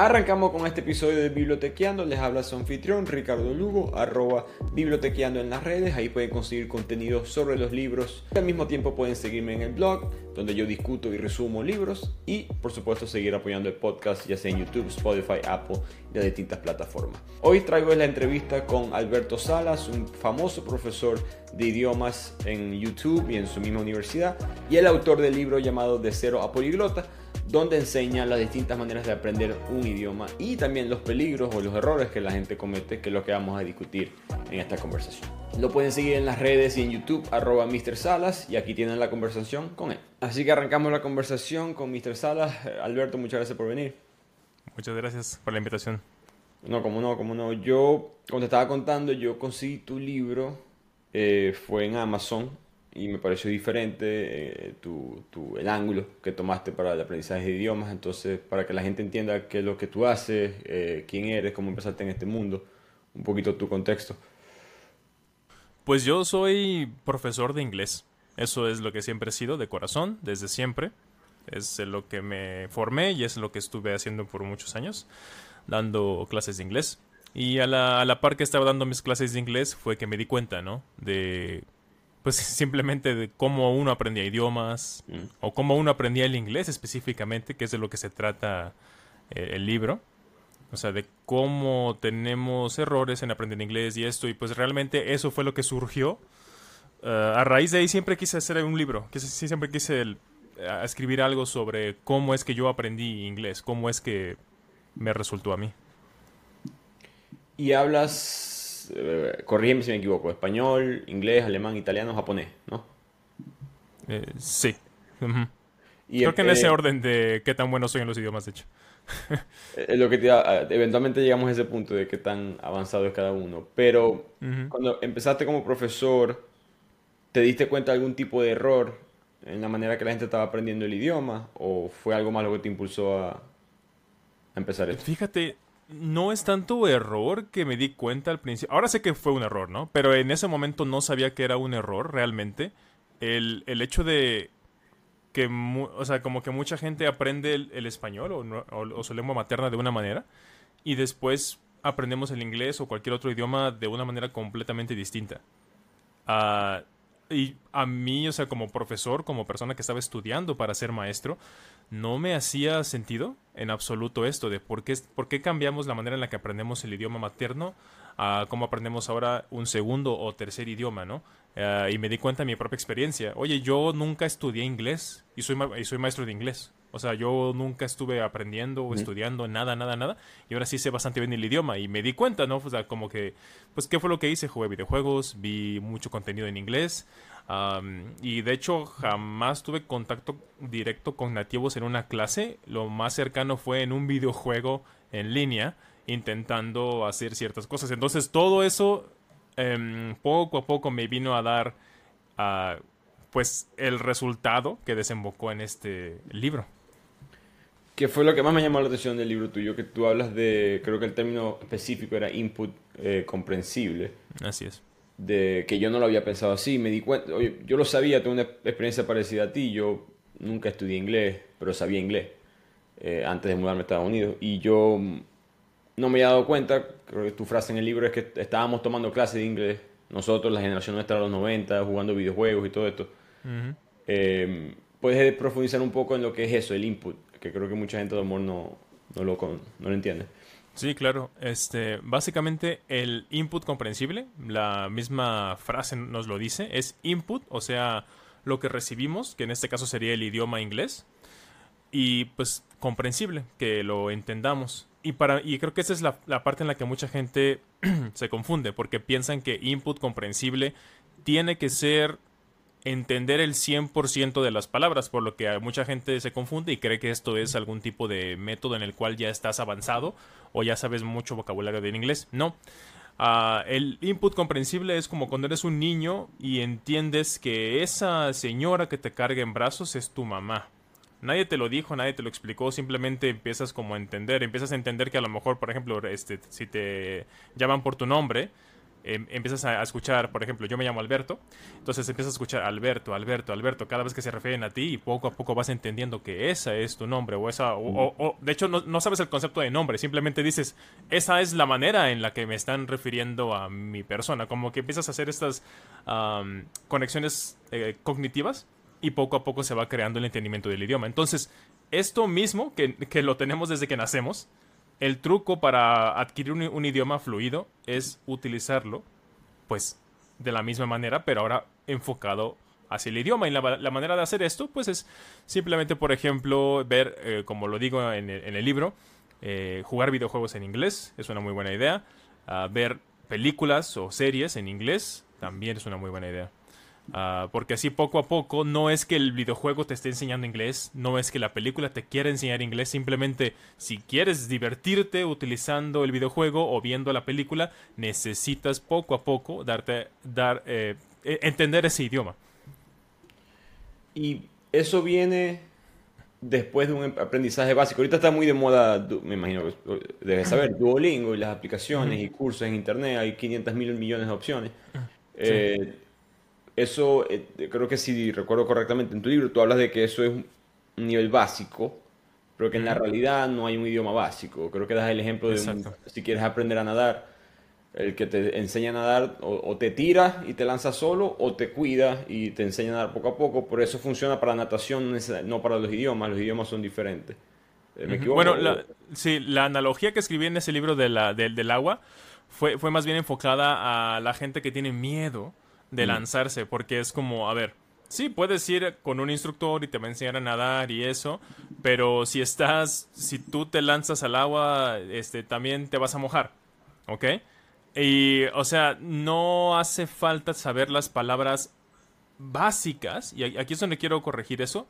Arrancamos con este episodio de Bibliotequeando. Les habla su anfitrión Ricardo Lugo, arroba Bibliotequeando en las redes. Ahí pueden conseguir contenido sobre los libros. Al mismo tiempo pueden seguirme en el blog, donde yo discuto y resumo libros. Y por supuesto seguir apoyando el podcast, ya sea en YouTube, Spotify, Apple y de distintas plataformas. Hoy traigo la entrevista con Alberto Salas, un famoso profesor de idiomas en YouTube y en su misma universidad, y el autor del libro llamado De Cero a Poliglota donde enseña las distintas maneras de aprender un idioma y también los peligros o los errores que la gente comete, que es lo que vamos a discutir en esta conversación. Lo pueden seguir en las redes y en YouTube, arroba Mr. Salas, y aquí tienen la conversación con él. Así que arrancamos la conversación con Mr. Salas. Alberto, muchas gracias por venir. Muchas gracias por la invitación. No, como no, como no. Yo, como te estaba contando, yo conseguí tu libro, eh, fue en Amazon, y me pareció diferente eh, tu, tu, el ángulo que tomaste para el aprendizaje de idiomas. Entonces, para que la gente entienda qué es lo que tú haces, eh, quién eres, cómo empezaste en este mundo, un poquito tu contexto. Pues yo soy profesor de inglés. Eso es lo que siempre he sido, de corazón, desde siempre. Es lo que me formé y es lo que estuve haciendo por muchos años, dando clases de inglés. Y a la, a la par que estaba dando mis clases de inglés fue que me di cuenta, ¿no? De pues simplemente de cómo uno aprendía idiomas mm. o cómo uno aprendía el inglés específicamente, que es de lo que se trata eh, el libro. O sea, de cómo tenemos errores en aprender inglés y esto, y pues realmente eso fue lo que surgió. Uh, a raíz de ahí siempre quise hacer un libro, que siempre quise el, escribir algo sobre cómo es que yo aprendí inglés, cómo es que me resultó a mí. Y hablas eh, corrígeme si me equivoco, español, inglés, alemán, italiano, japonés, ¿no? Eh, sí. Creo que en ese orden de qué tan bueno soy en los idiomas, de hecho. lo que eventualmente llegamos a ese punto de qué tan avanzado es cada uno. Pero cuando empezaste como profesor, ¿te diste cuenta de algún tipo de error en la manera que la gente estaba aprendiendo el idioma? ¿O fue algo más lo que te impulsó a, a empezar esto? Fíjate, no es tanto error que me di cuenta al principio. Ahora sé que fue un error, ¿no? Pero en ese momento no sabía que era un error realmente. El, hecho de que, o sea, como que mucha gente aprende el, español o, su lengua materna de una manera y después aprendemos el inglés o cualquier otro idioma de una manera completamente distinta. Ah, y a mí, o sea, como profesor, como persona que estaba estudiando para ser maestro, no me hacía sentido en absoluto esto de por qué, por qué cambiamos la manera en la que aprendemos el idioma materno a cómo aprendemos ahora un segundo o tercer idioma, ¿no? Eh, y me di cuenta de mi propia experiencia. Oye, yo nunca estudié inglés y soy, y soy maestro de inglés. O sea, yo nunca estuve aprendiendo o estudiando nada, nada, nada. Y ahora sí sé bastante bien el idioma. Y me di cuenta, ¿no? O sea, como que, pues, ¿qué fue lo que hice? Jugué videojuegos, vi mucho contenido en inglés y de hecho jamás tuve contacto directo con nativos en una clase. Lo más cercano fue en un videojuego en línea intentando hacer ciertas cosas. Entonces todo eso em, poco a poco me vino a dar pues el resultado que desembocó en este libro. ¿Qué fue lo que más me llamó la atención del libro tuyo? Que tú hablas de, creo que el término específico era input eh, comprensible. Así es de que yo no lo había pensado así. Me di cuenta, yo lo sabía, tengo una experiencia parecida a ti. Yo nunca estudié inglés, pero sabía inglés eh, antes de mudarme a Estados Unidos. Y yo no me había dado cuenta, creo que tu frase en el libro es que estábamos tomando clases de inglés, nosotros, la generación nuestra de los 90, jugando videojuegos y todo esto. Em, ¿Puedes profundizar un poco en lo que es eso, el input? Que creo que mucha gente de amor no, no, lo, no lo entiende. Sí, claro. Este, básicamente el input comprensible, la misma frase nos lo dice, es input, o sea, lo que recibimos, que en este caso sería el idioma inglés, y pues comprensible, que lo entendamos. Y, para, y creo que esa es la, la parte en la que mucha gente se confunde, porque piensan que input comprensible tiene que ser entender el 100% de las palabras, por lo que mucha gente se confunde y cree que esto es algún tipo de método en el cual ya estás avanzado o ya sabes mucho vocabulario de inglés. No. Ah, el input comprensible es como cuando eres un niño y entiendes que esa señora que te carga en brazos es tu mamá. Nadie te lo dijo, nadie te lo explicó, simplemente empiezas como a entender, empiezas a entender que a lo mejor, por ejemplo, este, si te llaman por tu nombre, em, empiezas a, escuchar, por ejemplo, yo me llamo Alberto, entonces empiezas a escuchar Alberto, Alberto, Alberto, cada vez que se refieren a ti y poco a poco vas entendiendo que esa es tu nombre o esa, o, de hecho no, sabes el concepto de nombre, simplemente dices, esa es la manera en la que me están refiriendo a mi persona, como que empiezas a hacer estas conexiones eh, cognitivas y poco a poco se va creando el entendimiento del idioma. Entonces, esto mismo, que, que lo tenemos desde que nacemos, el truco para adquirir un, idioma fluido es utilizarlo, pues, de la misma manera, pero ahora enfocado hacia el idioma. Y la, manera de hacer esto, pues, es simplemente, por ejemplo, ver, eh, como lo digo en el, libro, eh, jugar videojuegos en inglés, es una muy buena idea. Ah, ver películas o series en inglés, también es una muy buena idea. Ah, porque así poco a poco no es que el videojuego te esté enseñando inglés, no es que la película te quiera enseñar inglés, simplemente si quieres divertirte utilizando el videojuego o viendo la película, necesitas poco a poco darte, dar, eh, e, entender ese idioma. Y eso viene después de un aprendizaje básico. Ahorita está muy de moda, me imagino debes saber, Duolingo y las aplicaciones y cursos en internet, hay 500 mil millones de opciones. Eh, eso, eh, creo que si recuerdo correctamente en tu libro, tú hablas de que eso es un nivel básico, pero que en la realidad no hay un idioma básico. Creo que das el ejemplo de si quieres aprender a nadar, el que te enseña a nadar o, te tira y te lanza solo o te cuida y te enseña a nadar poco a poco. Por eso funciona para natación, no para los idiomas. Los idiomas son diferentes. ¿Me equivoco? Bueno, la, sí, la analogía que escribí en ese libro de la, del agua fue, fue más bien enfocada a la gente que tiene miedo de lanzarse, porque es como, a ver, sí, puedes ir con un instructor y te va a enseñar a nadar y eso, pero si estás, si tú te lanzas al agua, este, también te vas a mojar, ¿ok? Y, o sea, no hace falta saber las palabras básicas, y aquí es donde quiero corregir eso,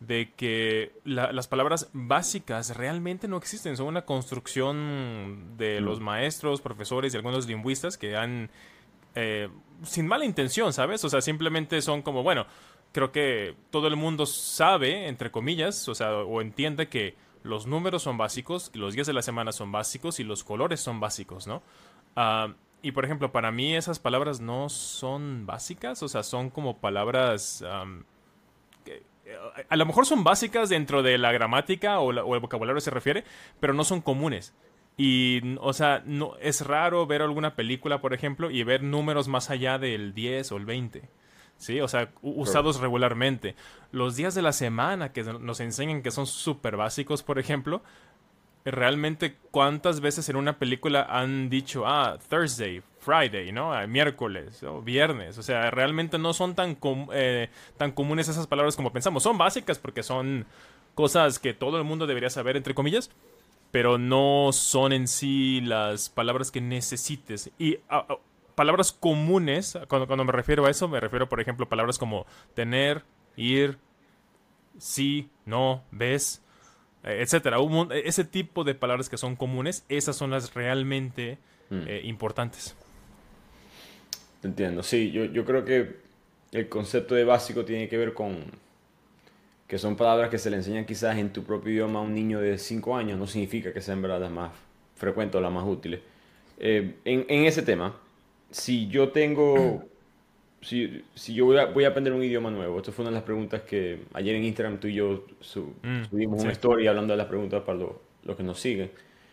de que las palabras básicas realmente no existen, son una construcción de los maestros, profesores y algunos lingüistas que han eh, sin mala intención, ¿sabes? O sea, simplemente son como, bueno, creo que todo el mundo sabe, entre comillas, o sea, o entiende que los números son básicos, los días de la semana son básicos y los colores son básicos, ¿no? Ah, y por ejemplo, para mí esas palabras no son básicas, o sea, son como palabras... a lo mejor son básicas dentro de la gramática o, o el vocabulario se refiere, pero no son comunes. Y, o sea, no, es raro ver alguna película, por ejemplo, y ver números más allá del 10 o el 20. ¿Sí? O sea, usados regularmente. Los días de la semana que nos enseñan que son súper básicos, por ejemplo, realmente cuántas veces en una película han dicho, ah, Thursday, Friday, ¿no? Ah, miércoles o viernes. O sea, realmente no son tan, eh, tan comunes esas palabras como pensamos. Son básicas porque son cosas que todo el mundo debería saber, entre comillas, pero no son en sí las palabras que necesites. Y palabras comunes, cuando, cuando me refiero a eso, me refiero, por ejemplo, a palabras como tener, ir, sí, no, ves, eh, etcétera. Ese tipo de palabras que son comunes, esas son las realmente mm. eh, importantes. Entiendo, sí, yo, yo creo que el concepto de básico tiene que ver con que son palabras que se le enseñan quizás en tu propio idioma a un niño de 5 años, no significa que sean verdad las más frecuentes o las más útiles. Eh, en, en, ese tema, si yo tengo, si, si yo voy a, voy a, aprender un idioma nuevo, esto fue una de las preguntas que ayer en Instagram tú y yo mm, subimos una historia hablando de las preguntas para los que nos siguen.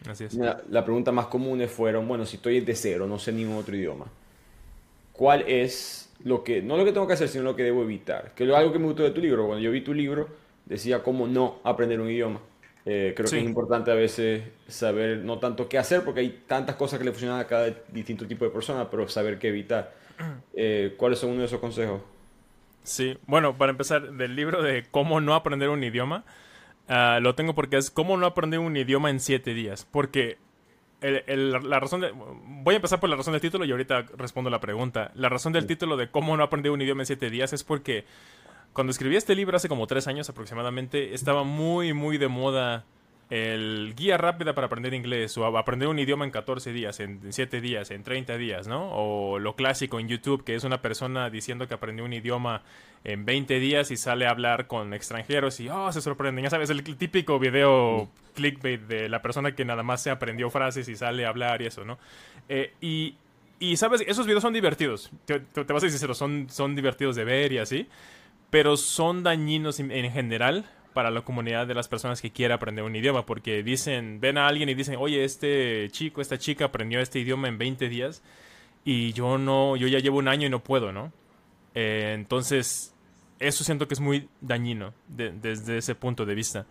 Así es. La, la pregunta más común fueron, bueno, si estoy de cero, no sé ningún otro idioma, ¿cuál es lo que, no lo que tengo que hacer, sino lo que debo evitar. Que es algo que me gustó de tu libro. Cuando yo vi tu libro, decía cómo no aprender un idioma. Eh, creo que es importante a veces saber no tanto qué hacer, porque hay tantas cosas que le funcionan a cada distinto tipo de persona, pero saber qué evitar. Eh, ¿Cuáles son uno de esos consejos? Sí, bueno, para empezar, del libro de cómo no aprender un idioma, ah, lo tengo porque es cómo no aprender un idioma en siete días. Porque la razón de, voy a empezar por la razón del título y ahorita respondo la pregunta. La razón del título de cómo no aprender un idioma en siete días es porque cuando escribí este libro hace como tres años aproximadamente, estaba muy, muy de moda el guía rápida para aprender inglés o aprender un idioma en 14 días, en 7 días, en 30 días, ¿no? O lo clásico en YouTube, que es una persona diciendo que aprendió un idioma en 20 días y sale a hablar con extranjeros y, oh, se sorprenden. Ya sabes, el típico video clickbait de la persona que nada más se aprendió frases y sale a hablar y eso, ¿no? Eh, y y sabes, esos videos son divertidos. Te, vas a decir son, son divertidos de ver y así. Pero son dañinos en general para la comunidad de las personas que quieren aprender un idioma. Porque dicen, ven a alguien y dicen, oye, este chico, esta chica aprendió este idioma en 20 días. Y yo no, yo ya llevo un año y no puedo, ¿no? Eh, entonces, eso siento que es muy dañino desde ese punto de vista.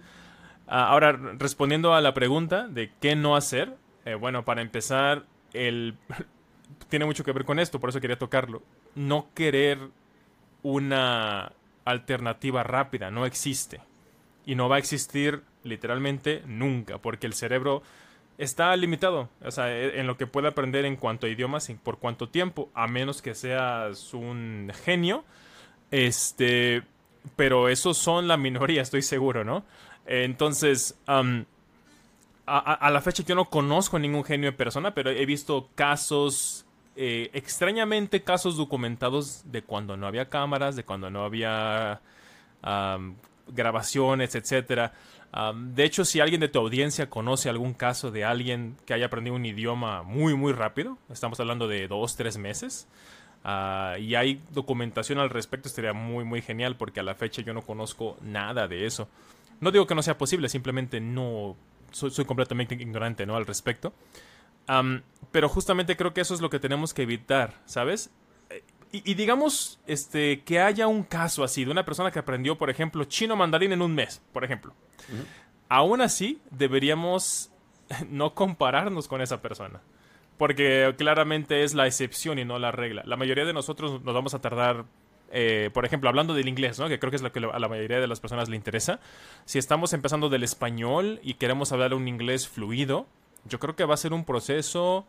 Ah, ahora, respondiendo a la pregunta de qué no hacer, eh, bueno, para empezar, el, tiene mucho que ver con esto, por eso quería tocarlo. No querer una alternativa rápida, no existe. Y no va a existir literalmente nunca, porque el cerebro está limitado, o sea, e, en lo que puede aprender en cuanto a idiomas, por cuánto tiempo, a menos que seas un genio. Este, pero esos son la minoría, estoy seguro, ¿no? Entonces, a, la fecha yo no conozco ningún genio de persona, pero he visto casos, eh, extrañamente casos documentados de cuando no había cámaras, de cuando no había grabaciones, etcétera. de hecho, si alguien de tu audiencia conoce algún caso de alguien que haya aprendido un idioma muy, muy rápido, estamos hablando de dos, tres meses, ah, y hay documentación al respecto, estaría muy, muy genial porque a la fecha yo no conozco nada de eso. No digo que no sea posible, simplemente no soy, completamente ignorante ¿no? al respecto. pero justamente creo que eso es lo que tenemos que evitar, ¿sabes? Y, digamos este, que haya un caso así de una persona que aprendió, por ejemplo, chino mandarín en un mes, por ejemplo. Aún así, deberíamos no compararnos con esa persona. Porque claramente es la excepción y no la regla. La mayoría de nosotros nos vamos a tardar eh, por ejemplo, hablando del inglés, ¿no? que creo que es lo que a la mayoría de las personas le interesa, si estamos empezando del español y queremos hablar un inglés fluido, yo creo que va a ser un proceso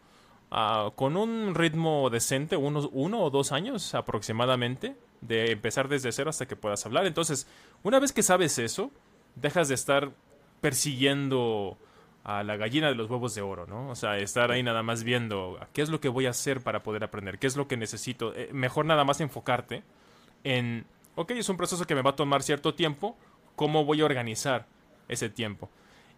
uh, con un ritmo decente, unos uno o dos años aproximadamente, de empezar desde cero hasta que puedas hablar. Entonces, una vez que sabes eso, dejas de estar persiguiendo a la gallina de los huevos de oro, ¿no? O sea, estar ahí nada más viendo qué es lo que voy a hacer para poder aprender, qué es lo que necesito. Eh, mejor nada más enfocarte en, ok, es un proceso que me va a tomar cierto tiempo, ¿cómo voy a organizar ese tiempo?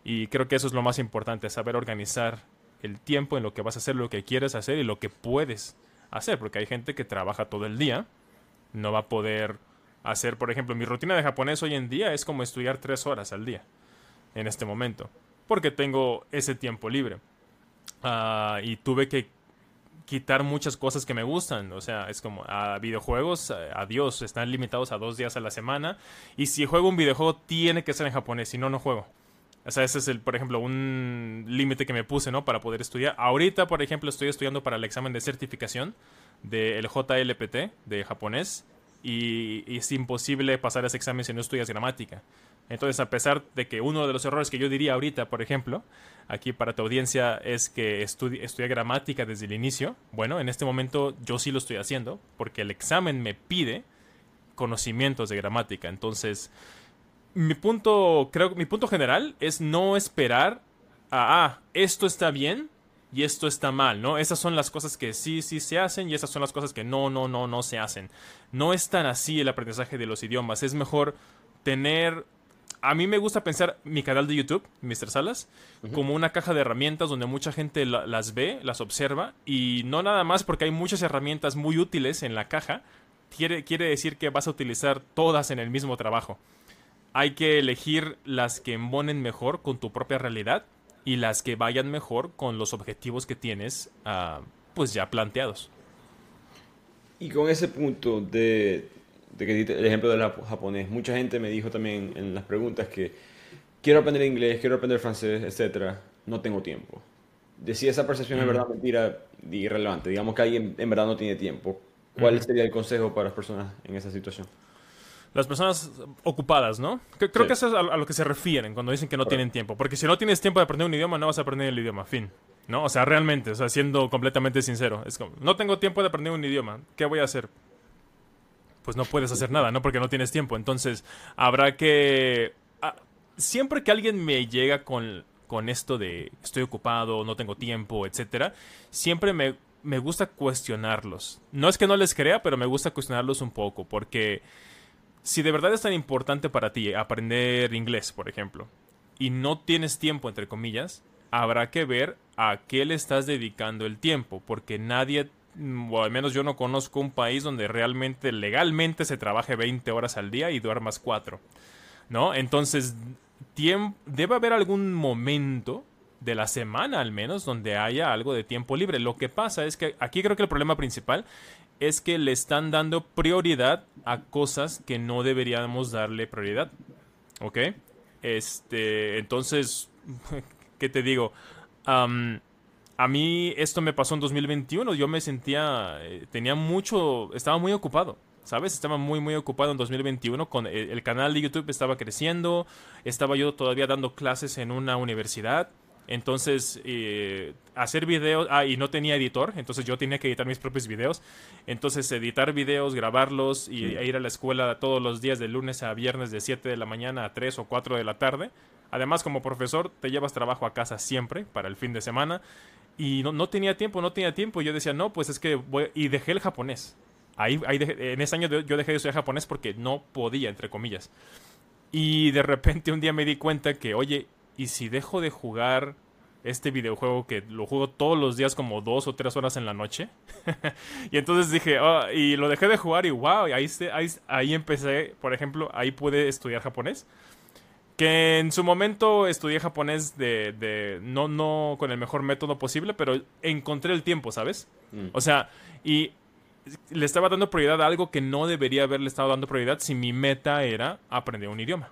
Y creo que eso es lo más importante, saber organizar el tiempo en lo que vas a hacer, lo que quieres hacer y lo que puedes hacer, porque hay gente que trabaja todo el día, no va a poder hacer, por ejemplo, mi rutina de japonés hoy en día es como estudiar tres horas al día, en este momento, porque tengo ese tiempo libre. Ah, y tuve que quitar muchas cosas que me gustan. O sea, es como a videojuegos, adiós, están limitados a dos días a la semana. Y si juego un videojuego, tiene que ser en japonés, si no, no juego. O sea, ese es el, por ejemplo, un límite que me puse, ¿no? Para poder estudiar. Ahorita, por ejemplo, estoy estudiando para el examen de certificación del JLPT de japonés. Y, es imposible pasar ese examen si no estudias gramática. Entonces, a pesar de que uno de los errores que yo diría ahorita, por ejemplo, aquí para tu audiencia, es que estudie, gramática desde el inicio, bueno, en este momento yo sí lo estoy haciendo, porque el examen me pide conocimientos de gramática. Entonces, mi punto, creo mi punto general es no esperar a, ah, esto está bien y esto está mal, ¿no? Esas son las cosas que sí, sí se hacen y esas son las cosas que no, no, no, no se hacen. No es tan así el aprendizaje de los idiomas. Es mejor tener a mí me gusta pensar mi canal de YouTube, Mr. Salas, como una caja de herramientas donde mucha gente las ve, las observa, y no nada más porque hay muchas herramientas muy útiles en la caja, quiere, quiere decir que vas a utilizar todas en el mismo trabajo. Hay que elegir las que embonen mejor con tu propia realidad y las que vayan mejor con los objetivos que tienes, uh, pues ya planteados. Y con ese punto de que el ejemplo del japonés, mucha gente me dijo también en las preguntas que quiero aprender inglés, quiero aprender francés, etcétera, no tengo tiempo. De si esa percepción es verdad o mentira, irrelevante. Digamos que alguien en verdad no tiene tiempo. ¿Cuál sería el consejo para las personas en esa situación? Las personas ocupadas, ¿no? Creo que eso es a, lo que se refieren cuando dicen que no tienen tiempo. Porque si no tienes tiempo de aprender un idioma, no vas a aprender el idioma. Fin. ¿No? O sea, realmente, o sea, siendo completamente sincero. Es como, no tengo tiempo de aprender un idioma. ¿Qué voy a hacer? pues no puedes hacer nada, ¿no? Porque no tienes tiempo. Entonces, habrá que... Ah, siempre que alguien me llega con, con esto de estoy ocupado, no tengo tiempo, etcétera, siempre me, me gusta cuestionarlos. No es que no les crea, pero me gusta cuestionarlos un poco, porque si de verdad es tan importante para ti aprender inglés, por ejemplo, y no tienes tiempo, entre comillas, habrá que ver a qué le estás dedicando el tiempo, porque nadie mm, o al menos yo no conozco un país donde realmente, legalmente se trabaje 20 horas al día y duermas 4. ¿No? Entonces, debe haber algún momento de la semana al menos donde haya algo de tiempo libre. Lo que pasa es que aquí creo que el problema principal es que le están dando prioridad a cosas que no deberíamos darle prioridad. ¿Ok? Este, entonces, ¿qué te digo? a mí esto me pasó en 2021. Yo me sentía, eh, tenía mucho, estaba muy ocupado. ¿Sabes? Estaba muy, muy ocupado en 2021 con el, el canal de YouTube estaba creciendo, estaba yo todavía dando clases en una universidad, entonces, eh, hacer videos, ah, y no tenía editor, entonces yo tenía que editar mis propios videos. Entonces, editar videos, grabarlos y ir a la escuela todos los días de lunes a viernes de 7 de la mañana a 3 o 4 de la tarde. Además, como profesor, te llevas trabajo a casa siempre para el fin de semana. Y no, tenía tiempo, no tenía tiempo. Yo decía, no, pues es que voy... Y dejé el japonés. Ahí, ahí en ese año yo dejé de estudiar japonés porque no podía, entre comillas. Y de repente un día me di cuenta que, oye, ¿y si dejo de jugar este videojuego que lo juego todos los días como dos o tres horas en la noche? y entonces dije, oh", y lo dejé de jugar y wow, y ahí, ahí, ahí empecé, por ejemplo, ahí pude estudiar japonés. Que en su momento estudié japonés de, de, no, no con el mejor método posible, pero encontré el tiempo, ¿sabes? Mm. O sea, y le estaba dando prioridad a algo que no debería haberle estado dando prioridad si mi meta era aprender un idioma.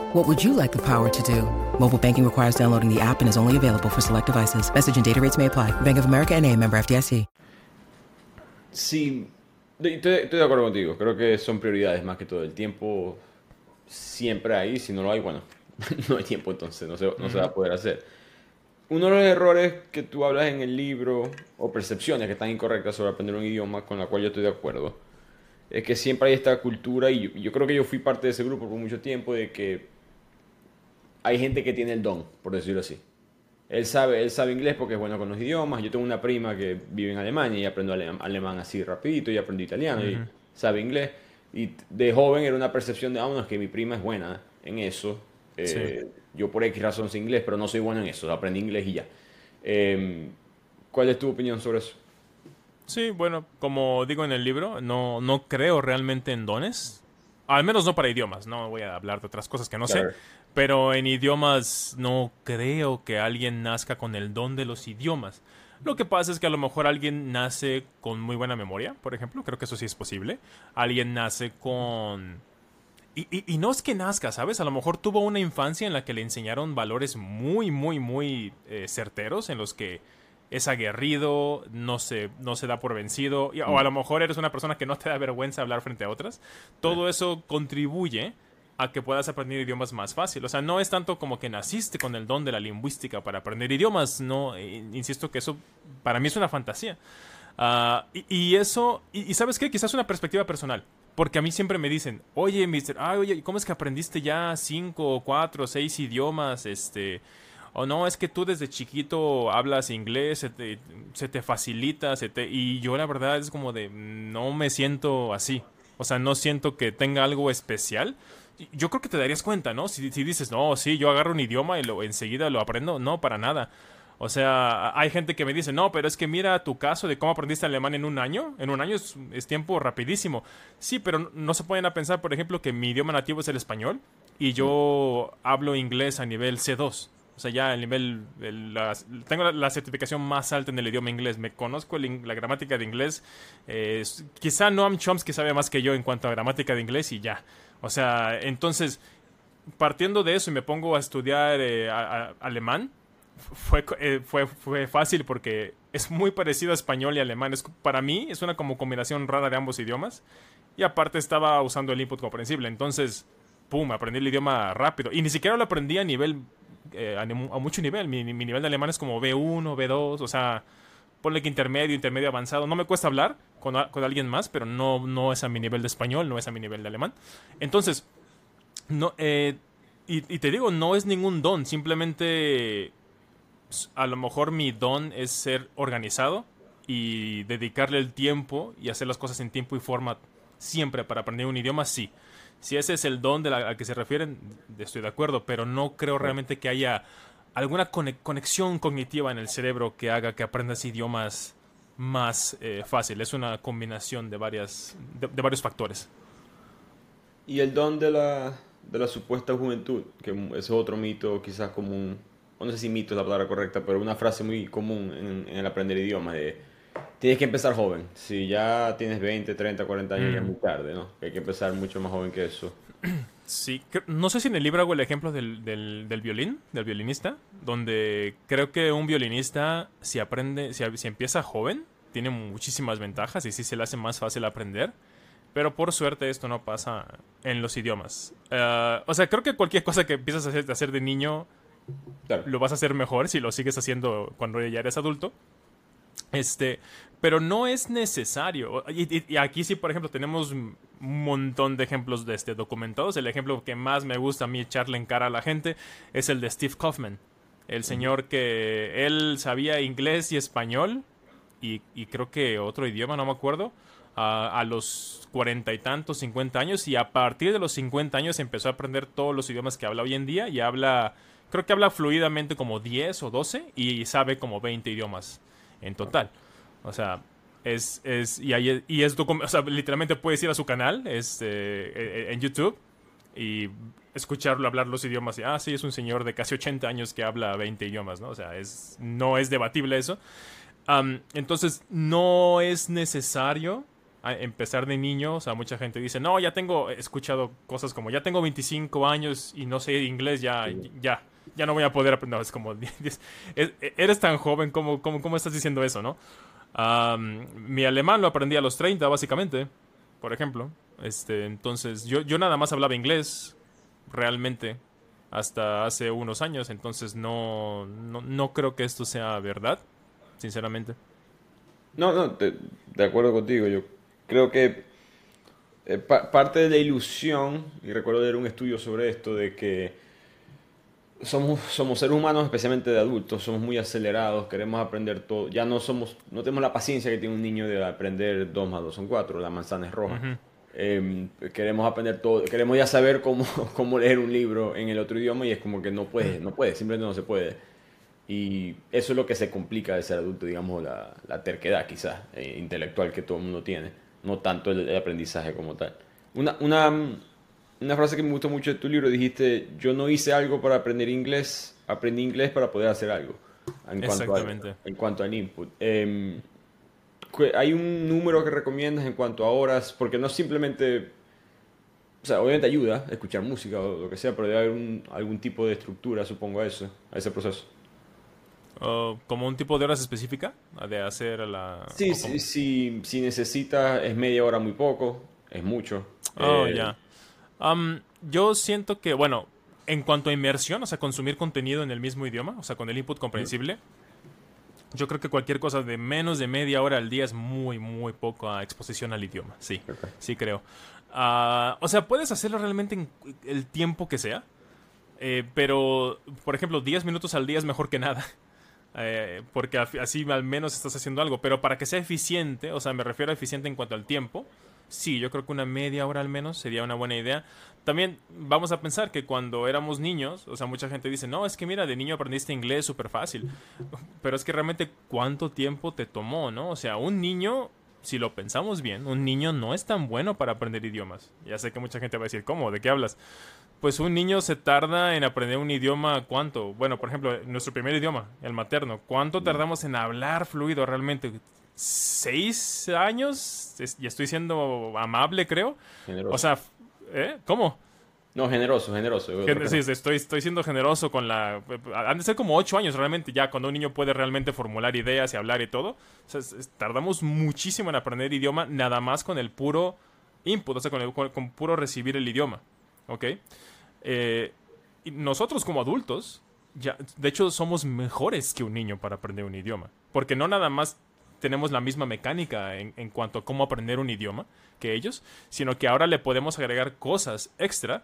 What would you like the power to do? Mobile banking requires downloading the app and is only available for select devices. Message and data rates may apply. Bank of America NA, member FDIC. Sí, estoy, estoy, de acuerdo contigo. Creo que son prioridades más que todo. El tiempo siempre ahí. Si no lo hay, bueno, no hay tiempo entonces, no se, no se va a poder hacer. Uno de los errores que tú hablas en el libro, o percepciones que están incorrectas sobre aprender un idioma, con la cual yo estoy de acuerdo, es que siempre hay esta cultura, y yo, yo creo que yo fui parte de ese grupo por mucho tiempo, de que hay gente que tiene el don, por decirlo así. Él sabe, él sabe inglés porque es bueno con los idiomas. Yo tengo una prima que vive en Alemania y aprendo alemán así rapidito y aprendí italiano y sabe inglés. Y de joven era una percepción de, ah, es que mi prima es buena en eso. Eh, yo por X razón sé inglés, pero no soy bueno en eso. Aprendí inglés y ya. Em, ¿Cuál es tu opinión sobre eso? Sí, bueno, como digo en el libro, no, no creo realmente en dones. Al menos no para idiomas, no voy a hablar de otras cosas que no sé. Pero en idiomas no creo que alguien nazca con el don de los idiomas. Lo que pasa es que a lo mejor alguien nace con muy buena memoria, por ejemplo, creo que eso sí es posible. Alguien nace con... Y, no es que nazca, ¿sabes? A lo mejor tuvo una infancia en la que le enseñaron valores muy, muy, muy eh, certeros, en los que es aguerrido, no se, no se da por vencido, o a lo mejor eres una persona que no te da vergüenza hablar frente a otras. Todo eso contribuye a que puedas aprender idiomas más fácil. O sea, no es tanto como que naciste con el don de la lingüística para aprender idiomas, no, eh, insisto que eso para mí es una fantasía. Ah, y, eso, y, sabes qué, quizás una perspectiva personal. Porque a mí siempre me dicen, oye, mister, ay, oye, ¿cómo es que aprendiste ya cinco, cuatro, seis idiomas? Este, o no, es que tú desde chiquito hablas inglés, se te, se te facilita, se te... Y yo la verdad es como de, no me siento así. O sea, no siento que tenga algo especial yo creo que te darías cuenta, ¿no? Si, si, dices, no, sí, yo agarro un idioma y lo, enseguida lo aprendo, no, para nada. O sea, hay gente que me dice, no, pero es que mira tu caso de cómo aprendiste alemán en un año. En un año es, tiempo rapidísimo. Sí, pero no se pueden a pensar, por ejemplo, que mi idioma nativo es el español y yo hablo inglés a nivel C2. O sea, ya el nivel, tengo la, certificación más alta en el idioma inglés. Me conozco la gramática de inglés. Eh, quizá Noam Chomsky sabe más que yo en cuanto a gramática de inglés y ya. O sea, entonces, partiendo de eso y me pongo a estudiar eh, alemán, fue, eh, fue, fue, fácil porque es muy parecido a español y alemán. Es, para mí es una como combinación rara de ambos idiomas. Y aparte estaba usando el input comprensible. Entonces, pum, aprendí el idioma rápido. Y ni siquiera lo aprendí a nivel, eh, a, mucho nivel. Mi, mi, nivel de alemán es como B1, B2, o sea, ponle que intermedio, intermedio avanzado. No me cuesta hablar con, con, alguien más, pero no, no es a mi nivel de español, no es a mi nivel de alemán. Entonces, No, eh, y, y te digo, no es ningún don, simplemente a lo mejor mi don es ser organizado y dedicarle el tiempo y hacer las cosas en tiempo y forma siempre para aprender un idioma, sí. Si ese es el don de la, al que se refieren, estoy de acuerdo, pero no creo realmente que haya alguna conexión cognitiva en el cerebro que haga que aprendas idiomas más eh, fácil. Es una combinación de, varias, de, varios factores. Y el don de la, de la supuesta juventud, que es otro mito quizás común, no sé si mito es la palabra correcta, pero una frase muy común en, en el aprender idiomas de tienes que empezar joven. Si ya tienes 20, 30, 40 años, ya es muy mm. tarde, ¿no? Hay que empezar mucho más joven que eso. Sí, no sé si en el libro hago el ejemplo del, del, del violín, del violinista, donde creo que un violinista, si aprende, si, si, empieza joven, tiene muchísimas ventajas y sí se le hace más fácil aprender. Pero por suerte esto no pasa en los idiomas. Uh, o sea, creo que cualquier cosa que empiezas a hacer, a hacer de niño, lo vas a hacer mejor si lo sigues haciendo cuando ya eres adulto. Este, pero no es necesario. Y, aquí sí, por ejemplo, tenemos un montón de ejemplos de este, documentados. El ejemplo que más me gusta a mí echarle en cara a la gente es el de Steve Kaufman. El señor que él sabía inglés y español y, creo que otro idioma, no me acuerdo, a, los cuarenta y tantos, cincuenta años. Y a partir de los cincuenta años empezó a aprender todos los idiomas que habla hoy en día y habla, creo que habla fluidamente como 10 o 12 y sabe como 20 idiomas en total. O sea, es, es y, hay, y es o sea, literalmente puedes ir a su canal este, e, e, en YouTube y escucharlo hablar los idiomas y, ah, sí, es un señor de casi 80 años que habla 20 idiomas, ¿no? O sea, es, no es debatible eso. entonces, no es necesario empezar de niño, o sea, mucha gente dice, no, ya tengo, he escuchado cosas como, ya tengo 25 años y no sé inglés, ya, ya, ya no voy a poder aprender, es como, e, eres tan joven, ¿cómo, cómo, cómo estás diciendo eso, no? mi alemán lo aprendí a los 30, básicamente, por ejemplo. Este, entonces, yo, yo nada más hablaba inglés, realmente, hasta hace unos años. Entonces, no, no, creo que esto sea verdad, sinceramente. No, no, de acuerdo contigo. Yo creo que eh, parte de la ilusión, y recuerdo leer un estudio sobre esto, de que somos, somos seres humanos, especialmente de adultos, somos muy acelerados, queremos aprender todo. Ya no somos, no tenemos la paciencia que tiene un niño de aprender 2 más 2 son 4, la manzana es roja. Em, queremos aprender todo, queremos ya saber cómo, cómo leer un libro en el otro idioma y es como que no puede, no puede, simplemente no se puede. Y eso es lo que se complica de ser adulto, digamos, la, la terquedad quizás eh, intelectual que todo el mundo tiene, no tanto el, el aprendizaje como tal. Una, una, una frase que me gustó mucho de tu libro, dijiste, yo no hice algo para aprender inglés, aprendí inglés para poder hacer algo. En Exactamente. Cuanto en cuanto al input. Em, ¿Hay un número que recomiendas en cuanto a horas? Porque no simplemente, o sea, obviamente ayuda a escuchar música o lo que sea, pero debe haber algún tipo de estructura, supongo, a eso, a ese proceso. ¿Como un tipo de horas específica? De hacer la... Sí, sí, sí, si necesitas, es media hora muy poco, es mucho. Oh, eh, ya yo siento que, bueno, en cuanto a inmersión, o sea, consumir contenido en el mismo idioma, o sea, con el input comprensible, yo creo que cualquier cosa de menos de media hora al día es muy, muy poco a exposición al idioma. Sí, sí creo. Ah, o sea, puedes hacerlo realmente en el tiempo que sea, eh, pero, por ejemplo, 10 minutos al día es mejor que nada. Eh, porque así al menos estás haciendo algo. Pero para que sea eficiente, o sea, me refiero a eficiente en cuanto al tiempo, sí, yo creo que una media hora al menos sería una buena idea. También vamos a pensar que cuando éramos niños, o sea, mucha gente dice, no, es que mira, de niño aprendiste inglés súper fácil. Pero es que realmente cuánto tiempo te tomó, ¿no? O sea, un niño, si lo pensamos bien, un niño no es tan bueno para aprender idiomas. Ya sé que mucha gente va a decir, ¿cómo? ¿De qué hablas? Pues un niño se tarda en aprender un idioma, ¿cuánto? Bueno, por ejemplo, nuestro primer idioma, el materno, ¿cuánto tardamos en hablar fluido realmente? Seis años, y estoy siendo amable, creo. Generoso. O sea, ¿eh? ¿Cómo? No, generoso, generoso. sí, estoy, estoy siendo generoso con la... Han de ser como ocho años realmente ya, cuando un niño puede realmente formular ideas y hablar y todo. O sea, tardamos muchísimo en aprender idioma, nada más con el puro input, o sea, con, el, con, puro recibir el idioma. ¿Ok? Eh, y nosotros como adultos, ya, de hecho, somos mejores que un niño para aprender un idioma. Porque no nada más tenemos la misma mecánica en, en, cuanto a cómo aprender un idioma que ellos, sino que ahora le podemos agregar cosas extra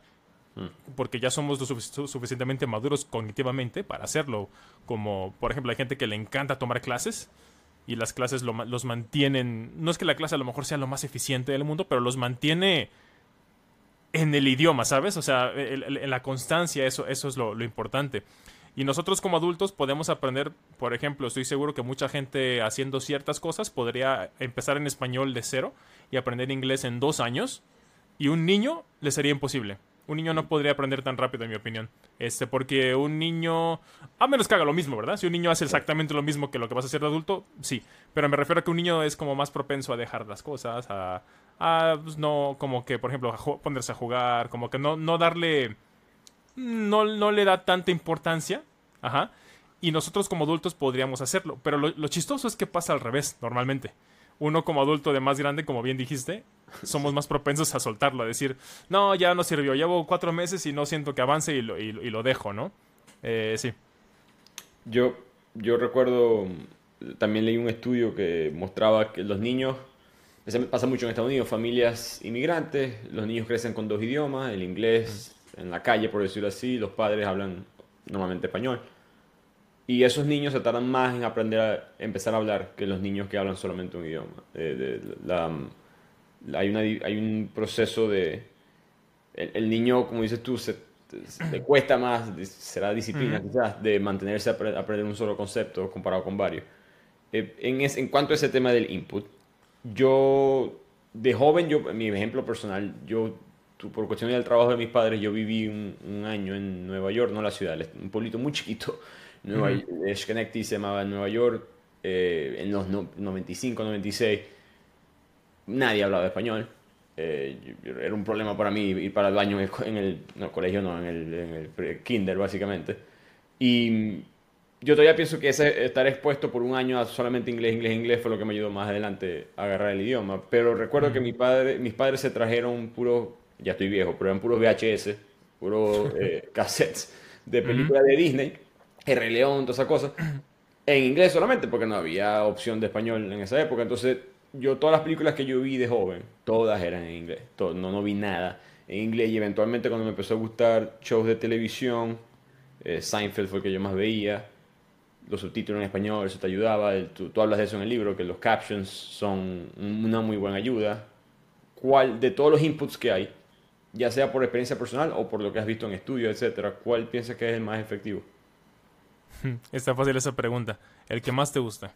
porque ya somos lo suficientemente maduros cognitivamente para hacerlo. Como, por ejemplo, hay gente que le encanta tomar clases y las clases los mantienen. No es que la clase a lo mejor sea lo más eficiente del mundo, pero los mantiene en el idioma, ¿sabes? O sea, en la constancia, eso, eso es lo, lo, importante. Y nosotros como adultos podemos aprender, por ejemplo, estoy seguro que mucha gente haciendo ciertas cosas podría empezar en español de cero y aprender inglés en dos años. Y un niño le sería imposible un niño no podría aprender tan rápido, en mi opinión. Este, porque un niño, a menos que haga lo mismo, ¿verdad? Si un niño hace exactamente lo mismo que lo que vas a hacer de adulto, sí. Pero me refiero a que un niño es como más propenso a dejar las cosas, a, a pues, no, como que, por ejemplo, a ponerse a jugar, como que no, no darle, no, no le da tanta importancia, ajá. Y nosotros como adultos podríamos hacerlo. Pero lo chistoso es que pasa al revés, normalmente uno como adulto de más grande, como bien dijiste, somos más propensos a soltarlo, a decir, no, ya no sirvió, llevo cuatro meses y no siento que avance y lo, y, lo dejo, ¿no? Eh, sí. Yo, yo recuerdo, también leí un estudio que mostraba que los niños, pasa mucho en Estados Unidos, familias inmigrantes, los niños crecen con dos idiomas, el inglés en la calle, por decirlo así, los padres hablan normalmente español. Y esos niños se tardan más en aprender a empezar a hablar que los niños que hablan solamente un idioma. Eh, hay, una, hay un proceso de... El, niño, como dices tú, se, le cuesta más, será disciplina quizás, de mantenerse a aprender un solo concepto comparado con varios. Eh, en, en cuanto a ese tema del input, yo, de joven, yo, mi ejemplo personal, yo por cuestión del trabajo de mis padres, yo viví un, un, año en Nueva York, no la ciudad, un pueblito muy chiquito, Nueva, Schenectady se llamaba Nueva York, eh, en los 95, 96, nadie hablaba español. Eh, era un problema para mí ir para el baño en el, colegio, no, en el, kinder básicamente. Y yo todavía pienso que ese, estar expuesto por un año a solamente inglés, inglés, inglés fue lo que me ayudó más adelante a agarrar el idioma. Pero recuerdo que mi padre, mis padres se trajeron puros, ya estoy viejo, pero eran puros VHS, puros eh, cassettes de películas de Disney el Rey León, toda esa cosa, en inglés solamente, porque no había opción de español en esa época. Entonces, yo todas las películas que yo vi de joven, todas eran en inglés. no, no vi nada en inglés. Y eventualmente cuando me empezó a gustar shows de televisión, eh, Seinfeld fue el que yo más veía. Los subtítulos en español, eso te ayudaba. tú, tú, hablas de eso en el libro, que los captions son una muy buena ayuda. ¿Cuál, de todos los inputs que hay, ya sea por experiencia personal o por lo que has visto en estudios, etcétera, cuál piensas que es el más efectivo? Está fácil esa pregunta. El que más te gusta.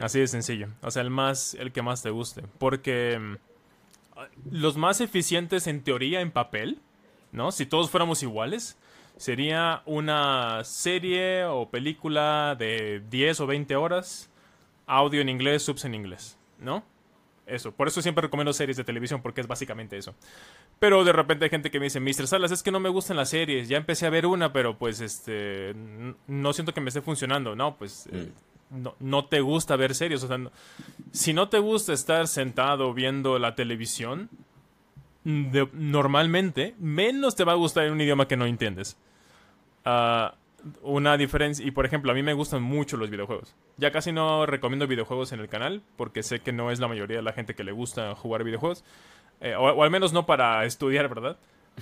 Así de sencillo. O sea, el más, el que más te guste. Porque mm, los más eficientes en teoría en papel, ¿no? Si todos fuéramos iguales, sería una serie o película de 10 o 20 horas, audio en inglés, subs en inglés, ¿no? Eso. Por eso siempre recomiendo series de televisión, porque es básicamente eso. Pero de repente hay gente que me dice, Mr. Salas, es que no me gustan las series. Ya empecé a ver una, pero pues este no siento que me esté funcionando. No, pues eh, mm. no, te gusta ver series. O sea, si no te gusta estar sentado viendo la televisión, normalmente menos te va a gustar en un idioma que no entiendes. Ah una diferencia, y por ejemplo, a mí me gustan mucho los videojuegos. Ya casi no recomiendo videojuegos en el canal, porque sé que no es la mayoría de la gente que le gusta jugar videojuegos, eh, o, al menos no para estudiar, ¿verdad?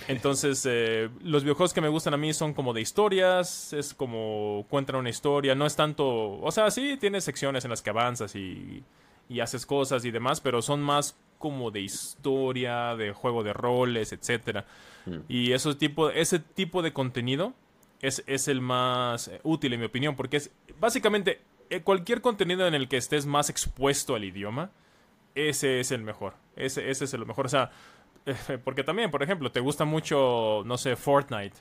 Entonces, eh, los videojuegos que me gustan a mí son como de historias, es como cuentan una historia, no es tanto, o sea, sí tiene secciones en las que avanzas y, y haces cosas y demás, pero son más como de historia, de juego de roles, etcétera. Mm. Y eso tipo, ese tipo de contenido es, el más eh, útil en mi opinión, porque es básicamente eh, cualquier contenido en el que estés más expuesto al idioma, ese es el mejor. Ese, ese es el mejor. O sea, porque también, por ejemplo, te gusta mucho, no sé, Fortnite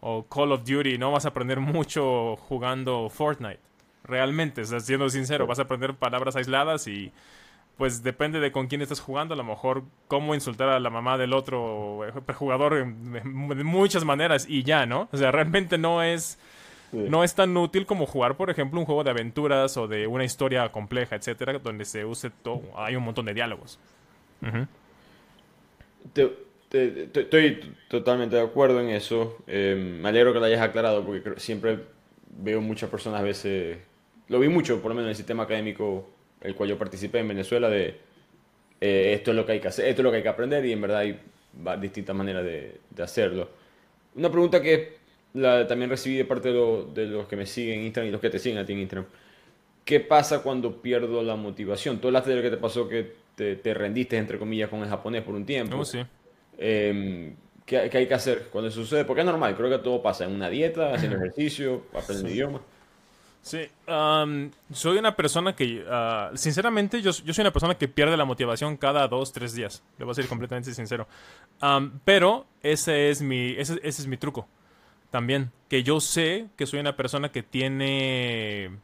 o Call of Duty, no vas a aprender mucho jugando Fortnite. Realmente, siendo sincero, vas a aprender palabras aisladas y pues depende de con quién estás jugando, a lo mejor cómo insultar a la mamá del otro jugador de muchas maneras y ya, ¿no? O sea, realmente no es no es tan útil como jugar, por ejemplo, un juego de aventuras o de una historia compleja, etcétera, donde se use todo, hay un montón de diálogos. estoy totalmente de acuerdo en eso. Eh, me alegro que lo hayas aclarado porque siempre veo muchas personas a veces, lo vi mucho, por lo menos en el sistema académico el cual yo participé en Venezuela, de eh, esto es lo que hay que hacer, esto es lo que hay que aprender y en verdad hay distintas maneras de, hacerlo. Una pregunta que la, también recibí de parte de, de, los que me siguen en Instagram y los que te siguen a ti en Instagram. ¿Qué pasa cuando pierdo la motivación? Tú hablaste de lo que te pasó que te, te rendiste, entre comillas, con el japonés por un tiempo. Sí. Eh, ¿qué, ¿qué, hay que hacer cuando eso sucede? Porque es normal, creo que todo pasa en una dieta, haciendo ejercicio, aprendiendo sí. idioma. Sí, um, soy una persona que, uh, sinceramente, yo, yo, soy una persona que pierde la motivación cada dos, tres días. Le voy a ser completamente sincero. Um, pero ese es, mi, ese, ese, es mi truco también. Que yo sé que soy una persona que tiene...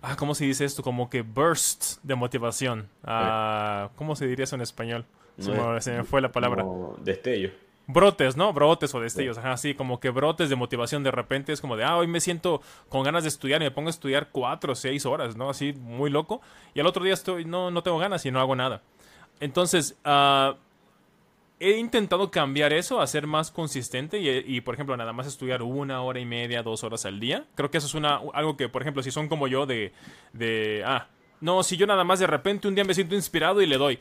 Ah, ¿Cómo se dice esto? Como que bursts de motivación. Uh, ¿Cómo se diría eso en español? Se, me, se me, fue la palabra. Destello brotes, ¿no? Brotes o destellos, ajá, así como que brotes de motivación de repente es como de, ah, hoy me siento con ganas de estudiar y me pongo a estudiar cuatro o seis horas, ¿no? Así muy loco. Y al otro día estoy, no, no tengo ganas y no hago nada. Entonces, uh, he intentado cambiar eso, a ser más consistente y, y, por ejemplo, nada más estudiar una hora y media, dos horas al día. Creo que eso es una, algo que, por ejemplo, si son como yo de, de, ah, no, si yo nada más de repente un día me siento inspirado y le doy,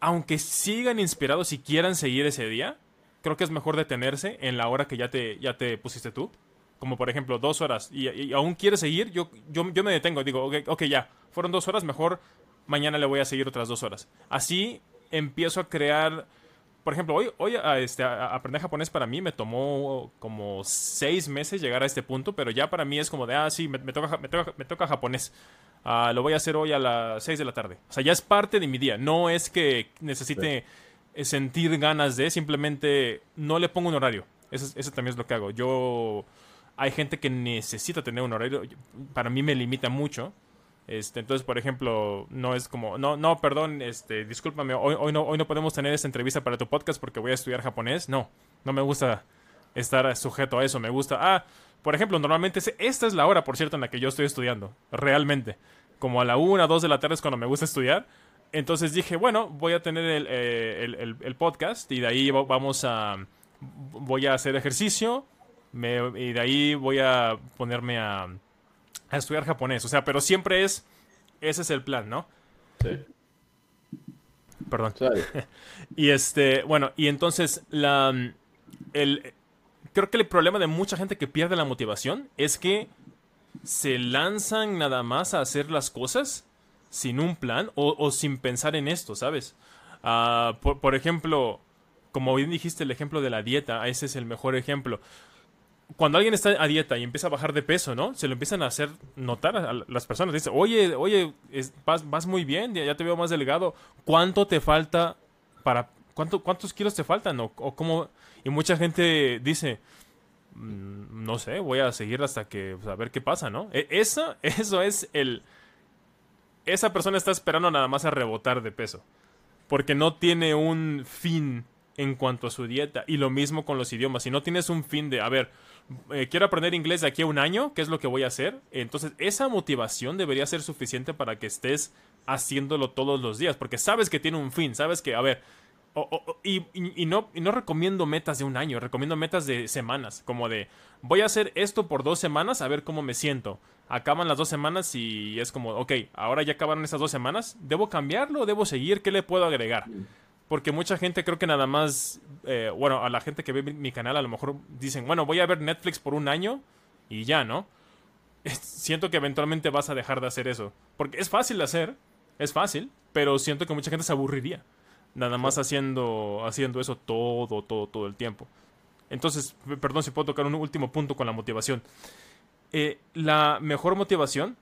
aunque sigan inspirados y quieran seguir ese día, creo que es mejor detenerse en la hora que ya te, ya te pusiste tú. Como por ejemplo, dos horas y, aún quieres seguir, yo, yo, yo me detengo. Digo, ok, ok, ya, fueron dos horas, mejor mañana le voy a seguir otras dos horas. Así empiezo a crear. Por ejemplo, hoy, hoy a este, a aprender japonés para mí me tomó como seis meses llegar a este punto, pero ya para mí es como de, ah, sí, me, toca, me, toca, me toca japonés. Uh, lo voy a hacer hoy a las 6 de la tarde. O sea, ya es parte de mi día. No es que necesite. Sentir ganas de, simplemente no le pongo un horario. Eso, también es lo que hago. Yo. Hay gente que necesita tener un horario. Para mí me limita mucho. Este, entonces, por ejemplo, no es como, no, no, perdón, este, discúlpame, hoy, hoy, no, hoy no podemos tener esta entrevista para tu podcast porque voy a estudiar japonés. No, no me gusta estar sujeto a eso. Me gusta, ah, por ejemplo, normalmente esta es la hora, por cierto, en la que yo estoy estudiando, realmente. Como a la una, dos de la tarde es cuando me gusta estudiar. Entonces dije, bueno, voy a tener el, eh, el, el, el podcast y de ahí vamos a, voy a hacer ejercicio me, y de ahí voy a ponerme a, a estudiar japonés. O sea, pero siempre es, ese es el plan, ¿no? Sí. Perdón. y este, bueno, y entonces la, el, creo que el problema de mucha gente que pierde la motivación es que se lanzan nada más a hacer las cosas sin un plan o, o sin pensar en esto, ¿sabes? Uh, por, por, ejemplo, como bien dijiste el ejemplo de la dieta, ese es el mejor ejemplo. Cuando alguien está a dieta y empieza a bajar de peso, ¿no? Se lo empiezan a hacer notar a las personas. Dicen, oye, oye, vas, vas, muy bien, ya te veo más delgado. ¿Cuánto te falta para... Cuánto, ¿Cuántos kilos te faltan? ¿O, o cómo...? Y mucha gente dice, mmm, no sé, voy a seguir hasta que, pues, a ver qué pasa, ¿no? E eso, eso es el... Esa persona está esperando nada más a rebotar de peso. Porque no tiene un fin en cuanto a su dieta. Y lo mismo con los idiomas. Si no tienes un fin de, a ver, eh, quiero aprender inglés de aquí a un año, ¿qué es lo que voy a hacer? Entonces, esa motivación debería ser suficiente para que estés haciéndolo todos los días. Porque sabes que tiene un fin, sabes que, a ver, o, o, y, no, y no recomiendo metas de un año, recomiendo metas de semanas, como de voy a hacer esto por dos semanas a ver cómo me siento. Acaban las dos semanas y es como, ok, ahora ya acabaron esas dos semanas, ¿debo cambiarlo? ¿Debo seguir? ¿Qué le puedo agregar? Porque mucha gente creo que nada más, eh, bueno, a la gente que ve mi, mi canal a lo mejor dicen, bueno, voy a ver Netflix por un año y ya, ¿no? Siento que eventualmente vas a dejar de hacer eso. Porque es fácil de hacer, es fácil, pero siento que mucha gente se aburriría nada más haciendo, haciendo eso todo, todo, todo el tiempo. Entonces, perdón si puedo tocar un último punto con la motivación. Eh, la mejor motivación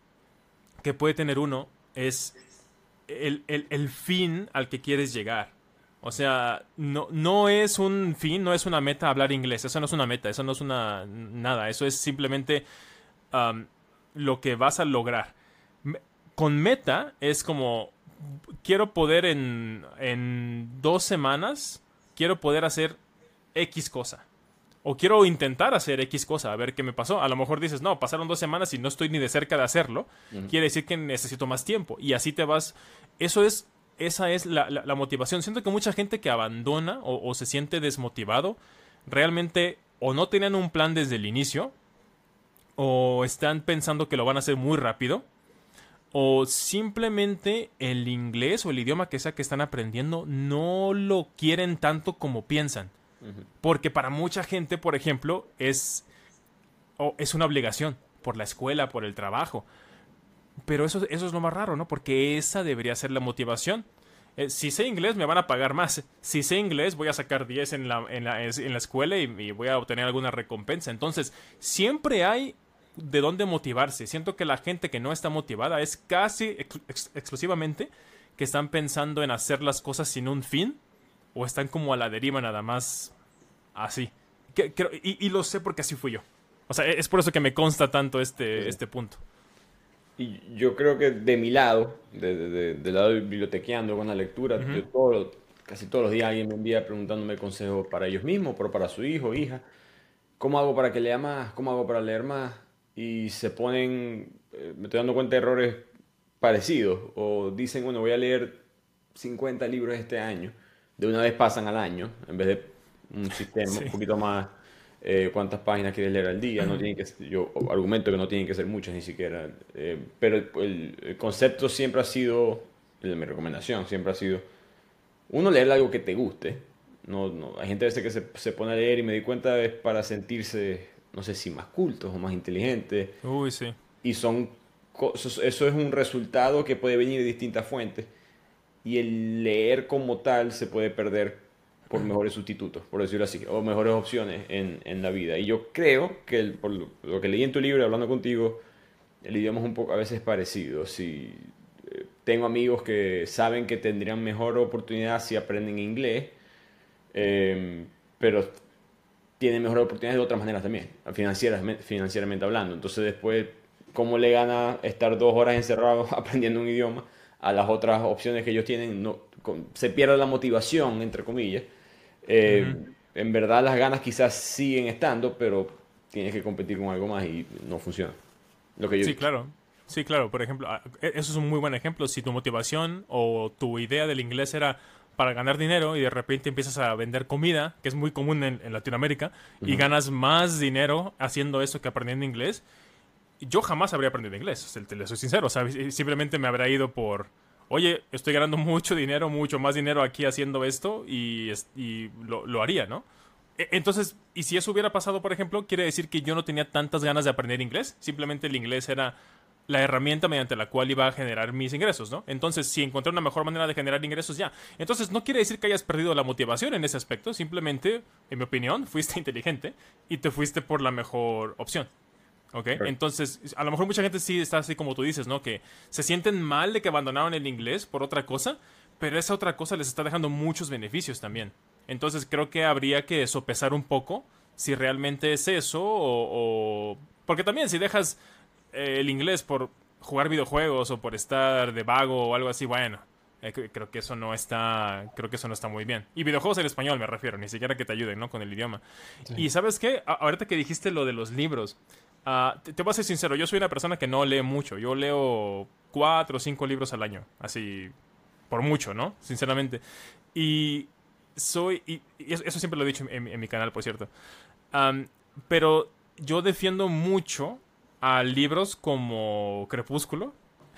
que puede tener uno es el, el, el, fin al que quieres llegar. O sea, no, no es un fin, no es una meta hablar inglés. Eso no es una meta, eso no es una nada. Eso es simplemente um, lo que vas a lograr. Con meta es como quiero poder en, en dos semanas, quiero poder hacer X cosa. O quiero intentar hacer X cosa, a ver qué me pasó. A lo mejor dices, no, pasaron dos semanas y no estoy ni de cerca de hacerlo. Uh -huh. Quiere decir que necesito más tiempo. Y así te vas. Eso es. Esa es la, la, la motivación. Siento que mucha gente que abandona o, o, se siente desmotivado, realmente o no tenían un plan desde el inicio, o están pensando que lo van a hacer muy rápido, o simplemente el inglés o el idioma que sea que están aprendiendo no lo quieren tanto como piensan. Porque para mucha gente, por ejemplo, es, es una obligación por la escuela, por el trabajo. Pero eso, eso es lo más raro, ¿no? Porque esa debería ser la motivación. Eh, si sé inglés, me van a pagar más. Si sé inglés, voy a sacar 10 en la, en la, en la escuela y, voy a obtener alguna recompensa. Entonces, siempre hay de dónde motivarse. Siento que la gente que no está motivada es casi exclusivamente que están pensando en hacer las cosas sin un fin o están como a la deriva nada más así. y, y, lo sé porque así fui yo. O sea, es por eso que me consta tanto este, este punto. Y yo creo que de mi lado, de, del lado de bibliotequeando con la lectura, todo, casi todos los días alguien me envía preguntándome consejos para ellos mismos, pero para su hijo, hija. ¿Cómo hago para que lea más? ¿Cómo hago para leer más? Y se ponen, eh, me estoy dando cuenta de errores parecidos. O dicen, bueno, voy a leer 50 libros este año. De una vez pasan al año, en vez de un sistema un poquito más eh, cuántas páginas quieres leer al día, no tienen que, yo argumento que no tienen que ser muchas ni siquiera, eh, pero el, concepto siempre ha sido, mi recomendación siempre ha sido, uno leer algo que te guste, no, no, hay gente a veces que se, se, pone a leer y me di cuenta es para sentirse, no sé si más cultos o más inteligentes. Uy, sí. Y son, eso es un resultado que puede venir de distintas fuentes y el leer como tal se puede perder por mejores sustitutos, por decirlo así, o mejores opciones en, en la vida. Y yo creo que, por lo, que leí en tu libro, hablando contigo, el idioma es un poco a veces parecido. Si eh, tengo amigos que saben que tendrían mejor oportunidad si aprenden inglés, em, pero tienen mejor oportunidades de otras maneras también, financieramente, financieramente hablando. Entonces después, ¿cómo le gana estar dos horas encerrado aprendiendo un idioma a las otras opciones que ellos tienen? No, se pierde la motivación, entre comillas. Eh, en verdad las ganas quizás siguen estando, pero tienes que competir con algo más y no funciona. Lo que sí, claro. Sí, claro. Por ejemplo, ah, e-, eso es un muy buen ejemplo. Si tu motivación o tu idea del inglés era para ganar dinero y de repente empiezas a vender comida, que es muy común en, Latinoamérica, y ganas más dinero haciendo eso que aprendiendo inglés, yo jamás habría aprendido inglés, te le soy sincero. O sea, simplemente me habría ido por oye, estoy ganando mucho dinero, mucho más dinero aquí haciendo esto y, lo, haría, ¿no? E, entonces, y si eso hubiera pasado, por ejemplo, quiere decir que yo no tenía tantas ganas de aprender inglés, simplemente el inglés era la herramienta mediante la cual iba a generar mis ingresos, ¿no? Entonces, si encontré una mejor manera de generar ingresos, ya. Entonces, no quiere decir que hayas perdido la motivación en ese aspecto, simplemente, en mi opinión, fuiste inteligente y te fuiste por la mejor opción. ¿Ok? Entonces, a lo mejor mucha gente sí está así como tú dices, ¿no? Que se sienten mal de que abandonaron el inglés por otra cosa, pero esa otra cosa les está dejando muchos beneficios también. Entonces, creo que habría que sopesar un poco si realmente es eso o... Porque también si dejas el inglés por jugar videojuegos o por estar de vago o algo así, bueno, eh, creo que eso no está creo que eso no está muy bien y videojuegos en español me refiero ni siquiera que te ayuden no con el idioma y sabes qué ahorita que dijiste lo de los libros Ah, te, voy a ser sincero, yo soy una persona que no lee mucho. Yo leo cuatro o cinco libros al año. Así, por mucho, ¿no? Sinceramente. Y soy. Y, eso siempre lo he dicho en, mi canal, por cierto. pero yo defiendo mucho a libros como Crepúsculo,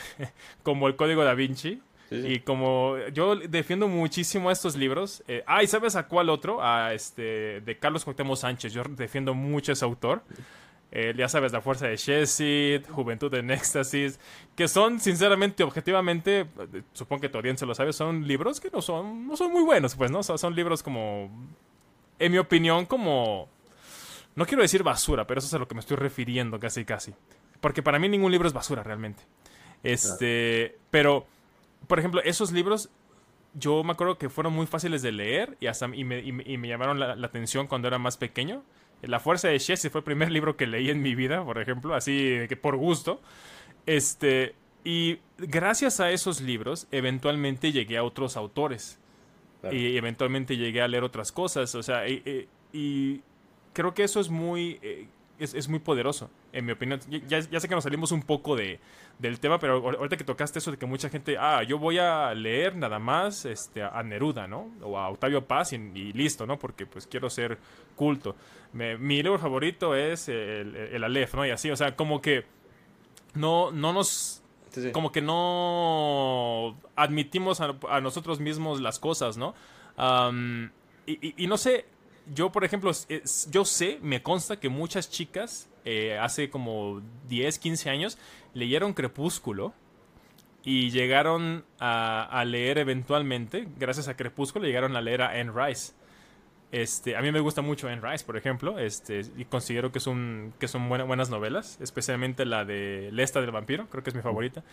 como El Código da Vinci. Y como yo defiendo muchísimo a estos libros. Eh, ah, ¿y sabes a cuál otro? A este, de Carlos Cuauhtémoc Sánchez. Yo defiendo mucho a ese autor. Eh, ya sabes, La Fuerza de Shessid, Juventud en Éxtasis, que son, sinceramente, objetivamente, supongo que tu audiencia lo sabe, son libros que no son, no son muy buenos, pues, ¿no? son libros como, en mi opinión, como, no quiero decir basura, pero eso es a lo que me estoy refiriendo casi, casi. Porque para mí ningún libro es basura, realmente. Este, pero, por ejemplo, esos libros yo me acuerdo que fueron muy fáciles de leer y, hasta, y, me, y me, llamaron la, atención cuando era más pequeño. La Fuerza de Jesse fue el primer libro que leí en mi vida, por ejemplo, así que por gusto. Este, y gracias a esos libros, eventualmente llegué a otros autores. Y eventualmente llegué a leer otras cosas. O sea, y, creo que eso es muy. Eh, es, muy poderoso, en mi opinión. Ya, ya, sé que nos salimos un poco de, del tema, pero ahorita que tocaste eso de que mucha gente, ah, yo voy a leer nada más este, a Neruda, ¿no? O a Octavio Paz y, listo, ¿no? Porque pues quiero ser culto. mi libro favorito es el, el, Aleph, ¿no? Y así, o sea, como que no, no nos... Como que no admitimos a, nosotros mismos las cosas, ¿no? y, y, no sé, yo, por ejemplo, yo sé, me consta que muchas chicas eh, hace como 10, 15 años leyeron Crepúsculo y llegaron a, leer eventualmente, gracias a Crepúsculo, llegaron a leer a Anne Rice. Este, a mí me gusta mucho Anne Rice, por ejemplo, este, y considero que son, que son buenas novelas, especialmente la de Lesta del vampiro, creo que es mi favorita.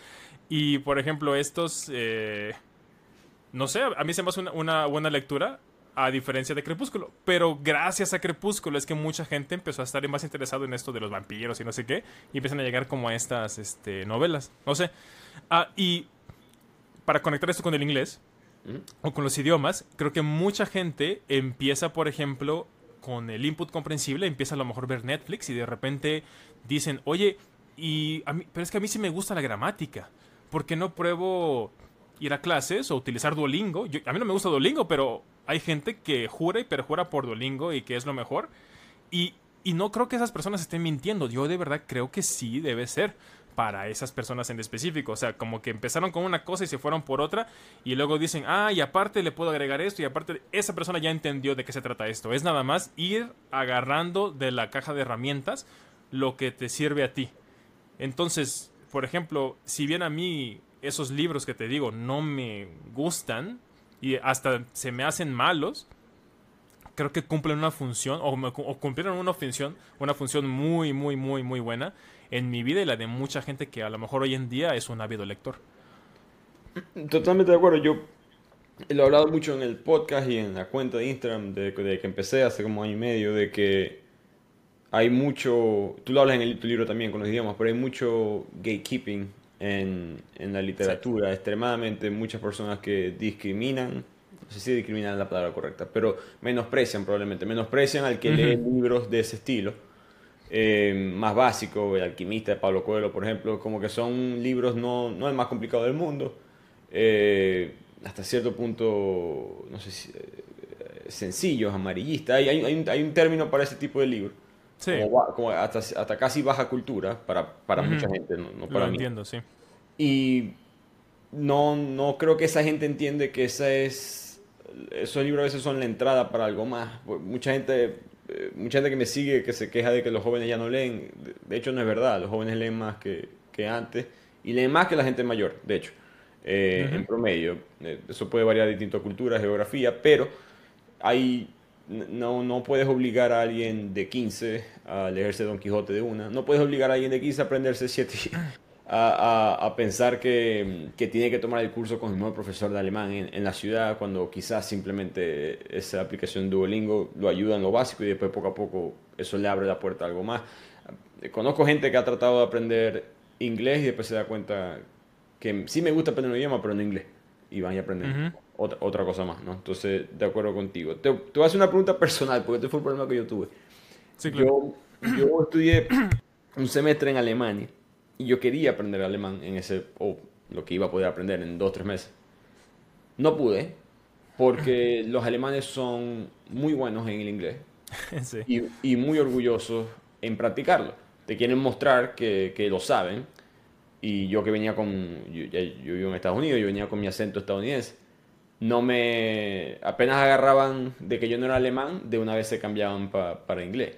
Y, por ejemplo, estos, eh, no sé, a mí se me hace una buena lectura a diferencia de Crepúsculo. Pero gracias a Crepúsculo es que mucha gente empezó a estar más interesado en esto de los vampiros y no sé qué. Y empiezan a llegar como a estas este, novelas. No sé. Ah, y para conectar esto con el inglés o con los idiomas, creo que mucha gente empieza, por ejemplo, con el input comprensible, empieza a lo mejor ver Netflix y de repente dicen, oye, y a mí, pero es que a mí sí me gusta la gramática. ¿Por qué no pruebo ir a clases o utilizar Duolingo? a mí no me gusta Duolingo, pero hay gente que jura y perjura por Duolingo y que es lo mejor. Y, no creo que esas personas estén mintiendo. Yo de verdad creo que sí debe ser para esas personas en específico. O sea, como que empezaron con una cosa y se fueron por otra. Y luego dicen, ah, y aparte le puedo agregar esto. Y aparte, esa persona ya entendió de qué se trata esto. Es nada más ir agarrando de la caja de herramientas lo que te sirve a ti. Entonces, por ejemplo, si bien a mí esos libros que te digo no me gustan, y hasta se me hacen malos, creo que cumplen una función, o, cumplieron una función, una función muy, muy, muy, muy buena en mi vida y la de mucha gente que a lo mejor hoy en día es un ávido lector. Totalmente de acuerdo. Yo lo he hablado mucho en el podcast y en la cuenta de Instagram de, que empecé hace como año y medio, de que hay mucho, tú lo hablas en el, tu libro también con los idiomas, pero hay mucho gatekeeping en, en la literatura, extremadamente muchas personas que discriminan, no sé si discriminan es la palabra correcta, pero menosprecian probablemente, menosprecian al que lee libros de ese estilo. Eh, más básico, El alquimista de Pablo Coelho, por ejemplo, como que son libros no, no el más complicado del mundo, eh, hasta cierto punto, no sé si, eh, sencillos, amarillistas. Hay, hay, un, hay, un, término para ese tipo de libros. Como, hasta, hasta, casi baja cultura para, para mucha gente, no, para Lo entiendo, sí. Y no, no creo que esa gente entiende que esa es, esos libros a veces son la entrada para algo más. Pues, mucha gente, eh, mucha gente que me sigue que se queja de que los jóvenes ya no leen. De hecho, no es verdad. Los jóvenes leen más que, que antes y leen más que la gente mayor, de hecho, eh, en promedio. Eh, eso puede variar de distintas culturas, geografía, pero hay no, no puedes obligar a alguien de 15 a leerse Don Quijote de una. No puedes obligar a alguien de 15 a aprenderse 7 a, a, pensar que, que, tiene que tomar el curso con el nuevo profesor de alemán en, la ciudad, cuando quizás simplemente esa aplicación Duolingo lo ayuda en lo básico y después poco a poco eso le abre la puerta a algo más. Conozco gente que ha tratado de aprender inglés y después se da cuenta que sí me gusta aprender un idioma, pero no inglés. Y van a aprender otra, otra cosa más, ¿no? Entonces, de acuerdo contigo. Te, te, voy a hacer una pregunta personal, porque este fue el problema que yo tuve. yo, yo estudié un semestre en Alemania y yo quería aprender alemán en ese, o lo que iba a poder aprender en dos, tres meses. No pude, porque los alemanes son muy buenos en el inglés y, y, muy orgullosos en practicarlo. Te quieren mostrar que, que lo saben. Y yo que venía con, yo, yo vivo en Estados Unidos, yo venía con mi acento estadounidense no me apenas agarraban de que yo no era alemán, de una vez se cambiaban para inglés.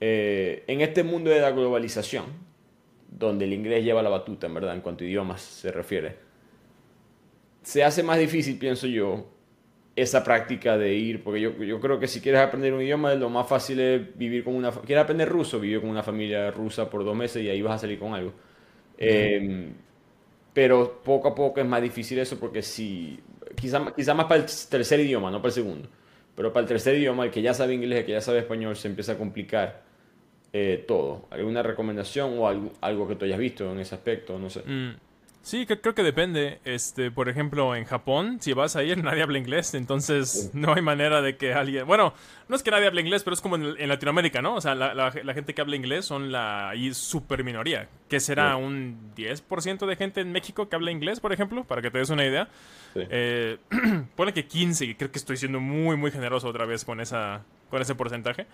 Eh, en este mundo de la globalización, donde el inglés lleva la batuta, en verdad, en cuanto a idiomas se refiere, se hace más difícil, pienso yo, esa práctica de ir, porque yo, yo creo que si quieres aprender un idioma, lo más fácil es vivir con una... ¿Quieres aprender ruso? Vivir con una familia rusa por dos meses y ahí vas a salir con algo. Em, pero poco a poco es más difícil eso porque si quizá, quizá más para el tercer idioma, no para el segundo. Pero para el tercer idioma, el que ya sabe inglés, el que ya sabe español, se empieza a complicar eh, todo. ¿Alguna recomendación o algo, que tú hayas visto en ese aspecto? No sé. Mm, Sí, creo que depende. Este, por ejemplo, en Japón, si vas a ir, nadie habla inglés, entonces no hay manera de que alguien. Bueno, no es que nadie hable inglés, pero es como en, Latinoamérica, ¿no? O sea, la, gente que habla inglés son la super minoría. ¿Qué será? ¿Un 10% de gente en México que habla inglés, por ejemplo? Para que te des una idea. Eh, pone que 15, y creo que estoy siendo muy, muy generoso otra vez con, esa, con ese porcentaje.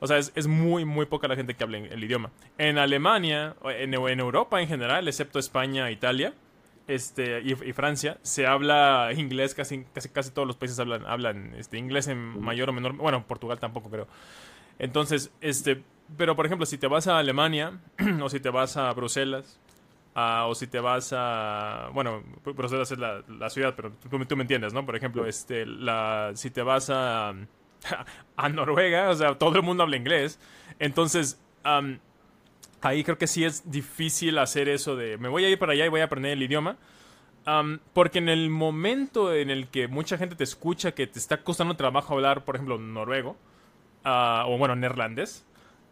O sea, es, muy, muy poca la gente que habla el idioma. En Alemania, en, en Europa en general, excepto España Italia, este, y, Francia, se habla inglés, casi, casi, casi todos los países hablan, hablan este, inglés en mayor o menor, bueno, Portugal tampoco creo. Entonces, este, pero por ejemplo, si te vas a Alemania, o si te vas a Bruselas, o si te vas a, bueno, Bruselas es la, la ciudad, pero tú, tú, me entiendes, ¿no? Por ejemplo, este, la, si te vas a, a Noruega, o sea, todo el mundo habla inglés. Entonces, ahí creo que sí es difícil hacer eso de me voy a ir para allá y voy a aprender el idioma. porque en el momento en el que mucha gente te escucha que te está costando trabajo hablar, por ejemplo, noruego, ah, o bueno, neerlandés,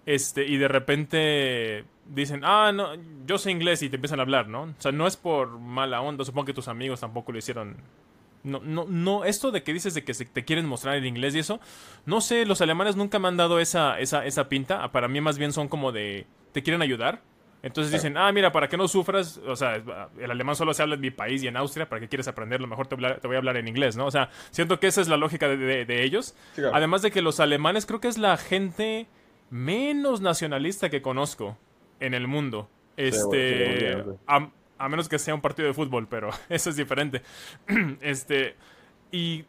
este, y de repente dicen, ah, no, yo sé inglés y te empiezan a hablar, ¿no? O sea, no es por mala onda, supongo que tus amigos tampoco lo hicieron. No, no, no, esto de que dices de que se te quieren mostrar el inglés y eso, no sé, los alemanes nunca me han dado esa, esa, esa pinta, para mí más bien son como de, te quieren ayudar. Entonces dicen, ah, mira, para que no sufras, o sea, el alemán solo se habla en mi país y en Austria, ¿para qué quieres aprenderlo? Mejor te, voy a hablar en inglés, ¿no? O sea, siento que esa es la lógica de, ellos. Además de que los alemanes creo que es la gente menos nacionalista que conozco en el mundo. Este, a, menos que sea un partido de fútbol, pero eso es diferente. este, y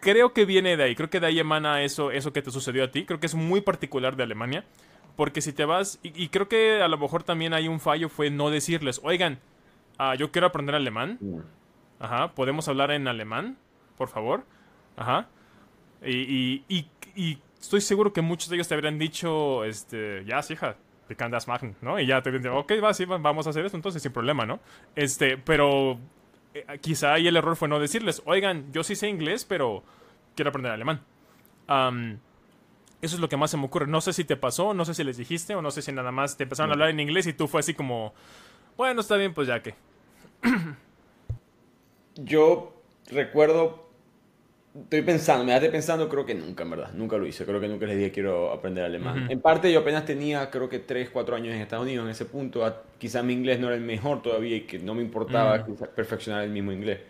creo que viene de ahí, creo que de ahí emana eso, eso que te sucedió a ti, creo que es muy particular de Alemania. Porque si te vas, y, creo que a lo mejor también hay un fallo, fue no decirles, oigan, ah, yo quiero aprender alemán. Mm. Ajá, ¿podemos hablar en alemán? Por favor. Ajá. Y, y, y, estoy seguro que muchos de ellos te habrían dicho, este, ya, sí, hija, machen, ¿no? Y ya te dicen, ok, va, sí, vamos a hacer esto, entonces sin problema, ¿no? Este, pero eh, quizá ahí el error fue no decirles, oigan, yo sí sé inglés, pero quiero aprender alemán. Eso es lo que más se me ocurre. No sé si te pasó, no sé si les dijiste, o no sé si nada más te empezaron a hablar en inglés y tú fue así como, bueno, está bien, pues ya que. Yo recuerdo, estoy pensando, me estoy pensando, creo que nunca, en verdad, nunca lo hice. Creo que nunca les dije quiero aprender alemán. En parte yo apenas tenía, creo que 3, 4 años en Estados Unidos en ese punto. Quizá mi inglés no era el mejor todavía y que no me importaba perfeccionar el mismo inglés.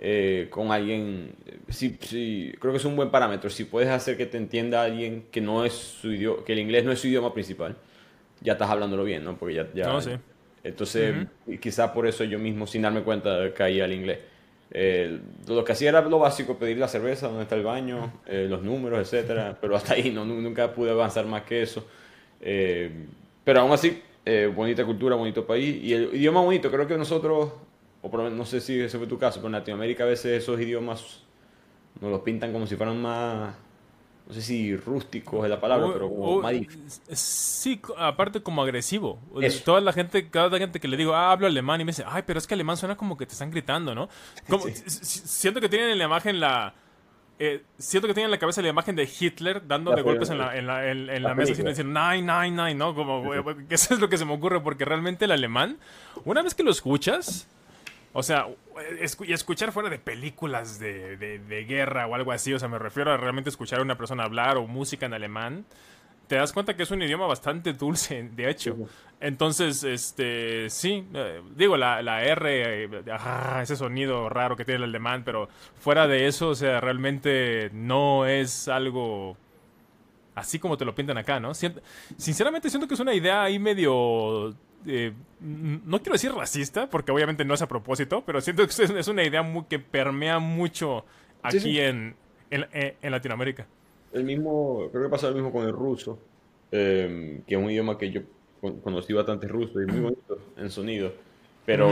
Eh, con alguien, sí, sí, creo que es un buen parámetro. Si puedes hacer que te entienda alguien que no es su idioma, que el inglés no es su idioma principal, ya estás hablándolo bien, ¿no? Porque ya, ya entonces quizás por eso yo mismo sin darme cuenta caía al inglés. Eh, lo que hacía era lo básico, pedir la cerveza, dónde está el baño, eh, los números, etcétera, pero hasta ahí no, nunca pude avanzar más que eso. pero aún así, bonita cultura, bonito país y el idioma bonito. Creo que nosotros o por no sé si ese fue tu caso, pero en Latinoamérica a veces esos idiomas nos los pintan como si fueran más, no sé si rústicos es la palabra, pero como más Sí, aparte como agresivo. Toda la gente, cada gente que le digo, ah, hablo alemán, y me dice, ay, pero es que alemán suena como que te están gritando, ¿no? Como, Siento que tienen en la imagen la... Eh, siento que tienen en la cabeza la imagen de Hitler dando de golpes en la, en la, en, la, mesa y diciendo, nine, nine, nine, ¿no? Como, eso es lo que se me ocurre, porque realmente el alemán, una vez que lo escuchas, o sea, y escuchar fuera de películas de, de, guerra o algo así, o sea, me refiero a realmente escuchar a una persona hablar o música en alemán, te das cuenta que es un idioma bastante dulce, de hecho. Entonces, este, sí, eh, digo, la, la R, eh, ese sonido raro que tiene el alemán, pero fuera de eso, o sea, realmente no es algo así como te lo pintan acá, ¿no? Sinceramente siento que es una idea ahí medio eh, no quiero decir racista, porque obviamente no es a propósito, pero siento que es una idea muy, que permea mucho aquí En, en, Latinoamérica. El mismo, creo que pasa lo mismo con el ruso, em, que es un idioma que yo conocí bastante ruso y muy bonito en sonido, pero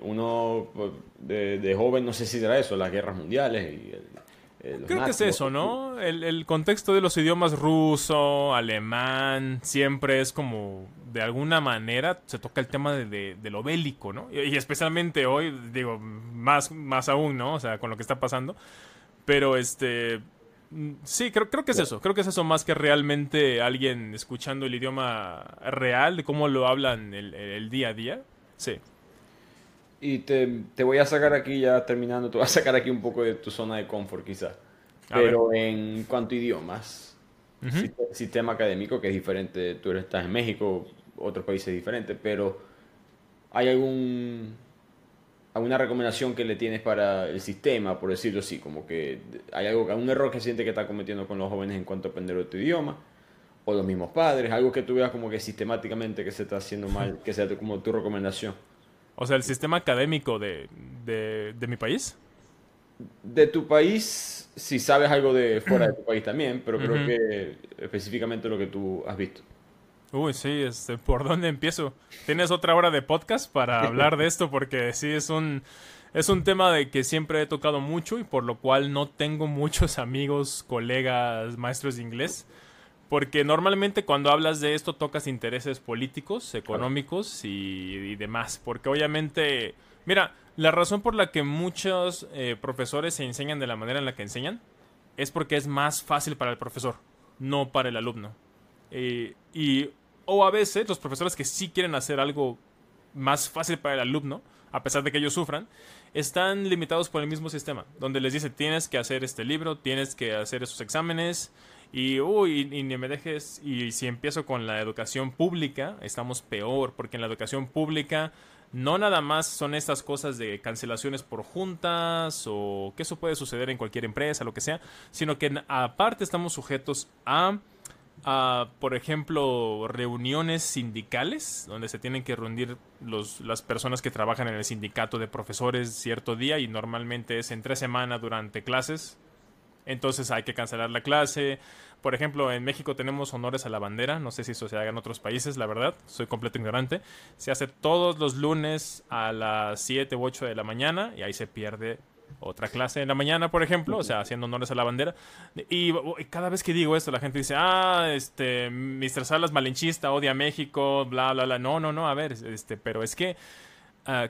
uno de, de, joven no sé si será eso, las guerras mundiales y el, eh, Creo que es eso, ¿no? El, contexto de los idiomas ruso, alemán, siempre es como, de alguna manera, se toca el tema de, lo bélico, ¿no? Y, especialmente hoy, digo, más, más aún, ¿no? O sea, con lo que está pasando. Pero este... Sí, creo, creo que es eso. Creo que es eso más que realmente alguien escuchando el idioma real, de cómo lo hablan el, el día a día. Sí. Y te, te, voy a sacar aquí, ya terminando, te voy a sacar aquí un poco de tu zona de confort quizás. Pero en cuanto a idiomas, sistema académico que es diferente, tú estás en México, otros países diferentes, pero ¿hay algún alguna recomendación que le tienes para el sistema, por decirlo así? Como que hay algo, algún error que siente que está cometiendo con los jóvenes en cuanto a aprender otro idioma, o los mismos padres, algo que tú veas como que sistemáticamente que se está haciendo mal, que sea como tu recomendación. O sea, el sistema académico de, de, mi país. De tu país, si sabes algo de fuera de tu país también, pero creo que específicamente lo que tú has visto. Uy, sí, este, ¿por dónde empiezo? ¿Tienes otra hora de podcast para hablar de esto? Porque sí, es un, es un tema de que siempre he tocado mucho y por lo cual no tengo muchos amigos, colegas, maestros de inglés. Porque normalmente cuando hablas de esto tocas intereses políticos, económicos y, demás. Porque obviamente, mira, la razón por la que muchos eh, profesores se enseñan de la manera en la que enseñan es porque es más fácil para el profesor, no para el alumno. Eh, y, o a veces los profesores que sí quieren hacer algo más fácil para el alumno, a pesar de que ellos sufran, están limitados por el mismo sistema, donde les dice tienes que hacer este libro, tienes que hacer esos exámenes, y, uy, y, ni me dejes, y si empiezo con la educación pública, estamos peor, porque en la educación pública no nada más son estas cosas de cancelaciones por juntas o que eso puede suceder en cualquier empresa, lo que sea, sino que aparte estamos sujetos a a, por ejemplo, reuniones sindicales, donde se tienen que reunir los, las personas que trabajan en el sindicato de profesores cierto día y normalmente es entre semana durante clases. Entonces hay que cancelar la clase. Por ejemplo, en México tenemos honores a la bandera. No sé si eso se haga en otros países, la verdad. Soy completo ignorante. Se hace todos los lunes a las 7 u 8 de la mañana y ahí se pierde otra clase en la mañana, por ejemplo, o sea, haciendo honores a la bandera. Y, cada vez que digo esto, la gente dice, ah, este, Mr. Salas malinchista, odia a México, bla, bla, bla. No, no, no, a ver, este, pero es que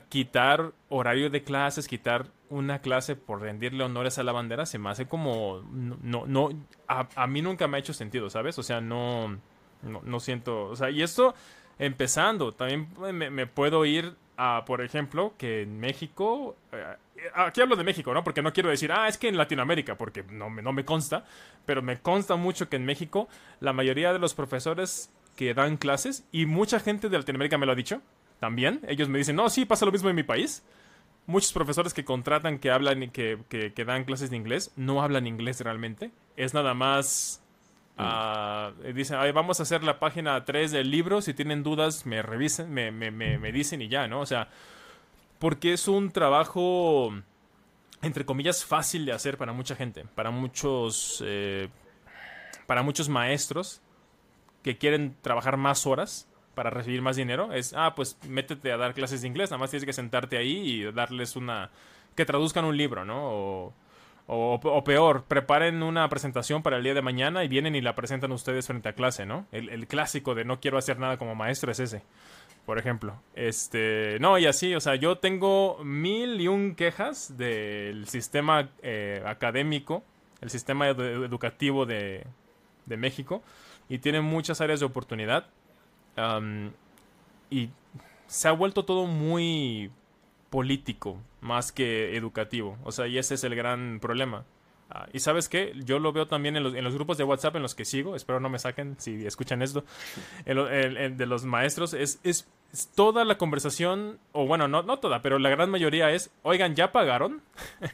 quitar horario de clases, quitar una clase por rendirle honores a la bandera, se me hace como, no, no, a, mí nunca me ha hecho sentido, ¿sabes? O sea, no, no, siento, o sea, y esto empezando, también me, me puedo ir a, por ejemplo, que en México... Eh, aquí hablo de México, ¿no? Porque no quiero decir, ah, es que en Latinoamérica, porque no me, no me consta, pero me consta mucho que en México la mayoría de los profesores que dan clases, y mucha gente de Latinoamérica me lo ha dicho, también, ellos me dicen, no, sí, pasa lo mismo en mi país. Muchos profesores que contratan, que hablan y que, que, que dan clases de inglés, no hablan inglés realmente. Es nada más Uh, dicen, vamos a hacer la página 3 del libro, si tienen dudas me revisen, me, me, me, dicen y ya, ¿no? O sea, porque es un trabajo, entre comillas, fácil de hacer para mucha gente, para muchos, eh, para muchos maestros que quieren trabajar más horas para recibir más dinero. Es, ah, pues métete a dar clases de inglés, nada más tienes que sentarte ahí y darles una, que traduzcan un libro, ¿no? O, o, peor, preparen una presentación para el día de mañana y vienen y la presentan ustedes frente a clase, ¿no? El, clásico de no quiero hacer nada como maestro es ese, por ejemplo. Este, no, y así, o sea, yo tengo mil y un quejas del sistema eh, académico, el sistema educativo de, de, México, y tiene muchas áreas de oportunidad. Y se ha vuelto todo muy político más que educativo. O sea, y ese es el gran problema. Ah, y sabes qué, yo lo veo también en los, en los, grupos de WhatsApp en los que sigo, espero no me saquen si escuchan esto, de los maestros, es, es, toda la conversación, o bueno, no, no toda, pero la gran mayoría es, oigan, ¿ya pagaron?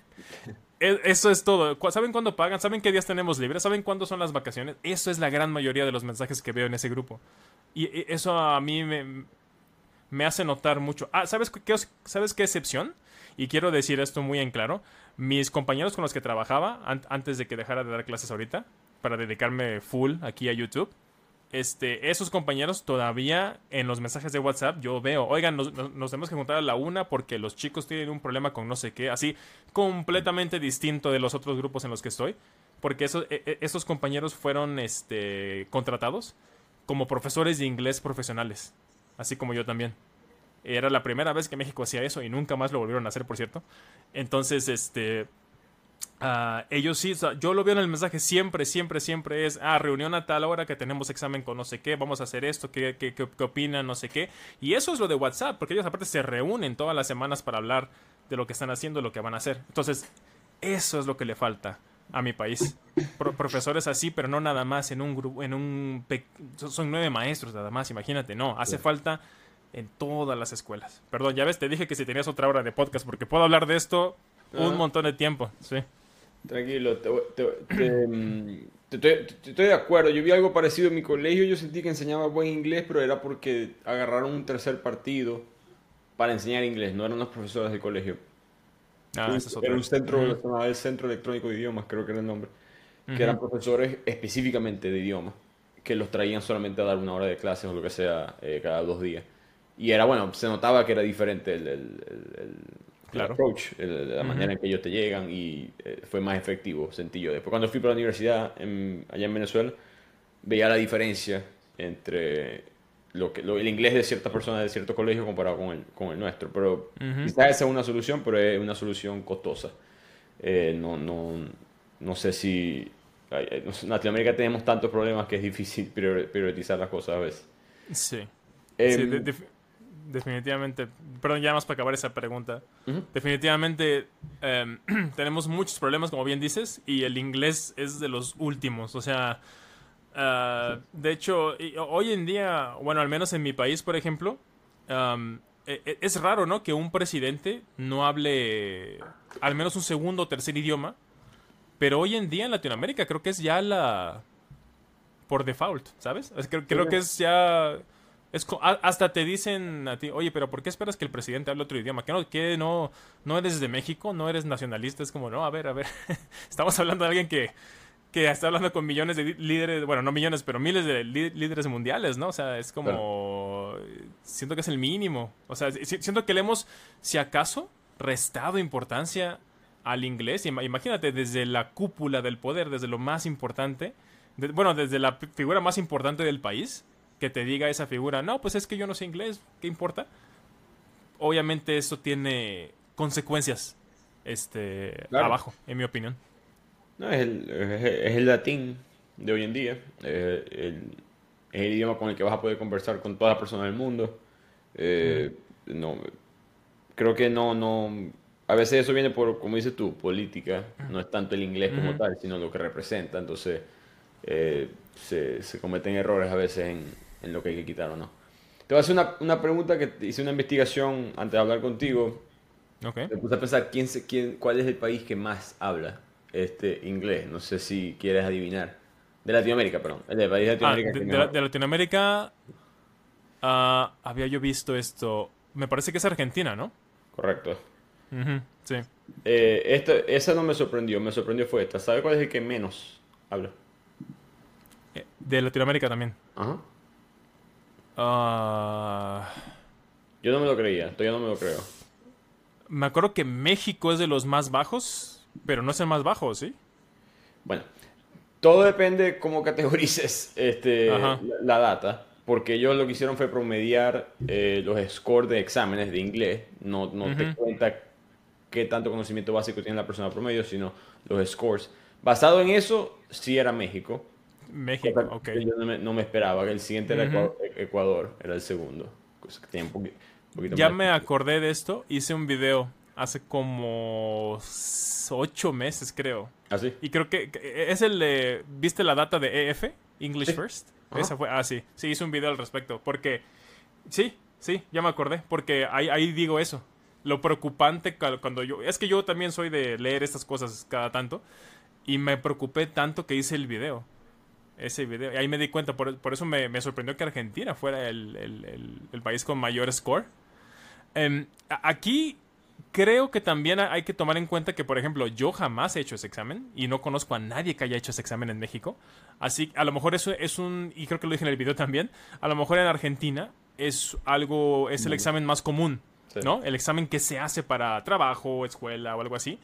E, eso es todo. ¿Saben cuándo pagan? ¿Saben qué días tenemos libres? ¿Saben cuándo son las vacaciones? Eso es la gran mayoría de los mensajes que veo en ese grupo. Y eso a mí me, hace notar mucho. Ah, ¿sabes qué, ¿sabes qué excepción? Y quiero decir esto muy en claro. Mis compañeros con los que trabajaba antes de que dejara de dar clases ahorita, para dedicarme full aquí a YouTube, este, esos compañeros todavía en los mensajes de WhatsApp yo veo, oigan, nos, tenemos que juntar a la una porque los chicos tienen un problema con no sé qué, así completamente distinto de los otros grupos en los que estoy, porque esos, e, e, esos compañeros fueron este, contratados como profesores de inglés profesionales así como yo también. Era la primera vez que México hacía eso y nunca más lo volvieron a hacer, por cierto. Entonces, este... Ah, ellos sí, yo lo veo en el mensaje siempre, siempre, siempre es, ah, reunión a tal hora que tenemos examen con no sé qué, vamos a hacer esto, qué, qué, qué, qué opinan, no sé qué. Y eso es lo de WhatsApp, porque ellos aparte se reúnen todas las semanas para hablar de lo que están haciendo, lo que van a hacer. Entonces, eso es lo que le falta a mi país. profesores así, pero no nada más en un grupo, en un son nueve maestros nada más, imagínate, no, hace falta en todas las escuelas. Perdón, ya ves, te dije que si tenías otra hora de podcast, porque puedo hablar de esto un montón de tiempo, sí. Tranquilo, mm, te, estoy de acuerdo. Yo vi algo parecido en mi colegio, yo sentí que enseñaba buen inglés, pero era porque agarraron un tercer partido para enseñar inglés, no eran los profesores del colegio. Ah, Un- es era un centro, llamaba el Centro Electrónico de Idiomas, creo que era el nombre, que eran profesores específicamente de idiomas, que los traían solamente a dar una hora de clases o lo que sea eh, cada dos días. Y era bueno, se notaba que era diferente el, el, el- el- approach, la manera en que ellos te llegan y eh, fue más efectivo, sentí yo. Después cuando fui para la universidad en- allá en Venezuela, veía la diferencia entre lo que, lo- el inglés de ciertas personas de cierto colegio comparado con el, con el nuestro. Pero quizás esa es una solución, pero es una solución costosa. Eh, no, no, no sé si... En Latinoamérica tenemos tantos problemas que es difícil prior- priorizar las cosas a veces. Sí. Sí, Em, de- def- definitivamente. Perdón, ya más para acabar esa pregunta. Ujú. Definitivamente em, tenemos muchos problemas, como bien dices, y el inglés es de los últimos. O sea, ah, de hecho, hoy en día, bueno, al menos en mi país, por ejemplo, e- e- es raro, ¿no? Que un presidente no hable al menos un segundo o tercer idioma. Pero hoy en día en Latinoamérica creo que es ya la... por default, ¿sabes? Es que- creo que es ya... Es hasta te dicen a ti, oye, pero ¿por qué esperas que el presidente hable otro idioma? ¿Que no, que no, no eres de México? ¿No eres nacionalista? Es como, no, a ver, a ver. Estamos hablando de alguien que, que está hablando con millones de líderes, bueno, no millones, pero miles de líderes mundiales, ¿no? O sea, es como... Siento que es el mínimo. O sea, si- siento que le hemos, si acaso, restado importancia al inglés. Ima- Imagínate, desde la cúpula del poder, desde lo más importante, de- bueno, desde la fi- figura más importante del país, que te diga esa figura, no, pues es que yo no sé inglés, ¿qué importa? Obviamente eso tiene consecuencias este, Claro. abajo, en mi opinión. No, es el, es es el latín de hoy en día. eh, el- es el idioma con el que vas a poder conversar con todas las personas del mundo. Eh, no, creo que no, no. A veces eso viene por, como dices tú, política. No es tanto el inglés como tal, sino lo que representa. Entonces, eh, se, se cometen errores a veces en, en lo que hay que quitar o no. Te voy a hacer una, una pregunta que hice una investigación antes de hablar contigo. Ok. Me puse a pensar quién, quién, cuál es el país que más habla este inglés. No sé si quieres adivinar. De Latinoamérica, perdón. El del país de Ah, Latinoamérica. de, de la- de Latinoamérica ah, había yo visto esto. Me parece que es Argentina, ¿no? Correcto. Sí. Eh, esta, esa no me sorprendió. Me sorprendió fue esta. ¿Sabe cuál es el que menos habla? Eh, De Latinoamérica también. Ajá. Ah, Yo no me lo creía. Todavía no me lo creo. me acuerdo que México es de los más bajos, pero no es el más bajo, ¿sí? Bueno, todo depende cómo categorices este, la, la data, porque ellos lo que hicieron fue promediar eh, los scores de exámenes de inglés. No, no te cuenta qué tanto conocimiento básico tiene la persona promedio, sino los scores. Basado en eso, sí era México. México, ok. Yo no me, no me esperaba, que el siguiente era Ecua- Ecuador, era el segundo. Cosa que tiene un poqui- un poquito Ya más. me acordé de esto. Hice un video hace como ocho meses, creo. ¿Ah, sí? Y creo que es el de... ¿Viste la data de EF? English Sí. First. Ajá. Esa fue... Ah, sí. Sí, hice un video al respecto. Porque... Sí, sí, ya me acordé. Porque ahí, ahí digo eso. Lo preocupante cuando yo... Es que yo también soy de leer estas cosas cada tanto. Y me preocupé tanto que hice el video. Ese video. Y ahí me di cuenta. Por, por eso me, me sorprendió que Argentina fuera el, el- el- el país con mayor score. Em, aquí creo que también ha- hay que tomar en cuenta que, por ejemplo, yo jamás he hecho ese examen y no conozco a nadie que haya hecho ese examen en México. Así, a lo mejor eso es un, y creo que lo dije en el video también, a lo mejor en Argentina es algo, es el examen más común, Sí. ¿no? El examen que se hace para trabajo, escuela o algo así.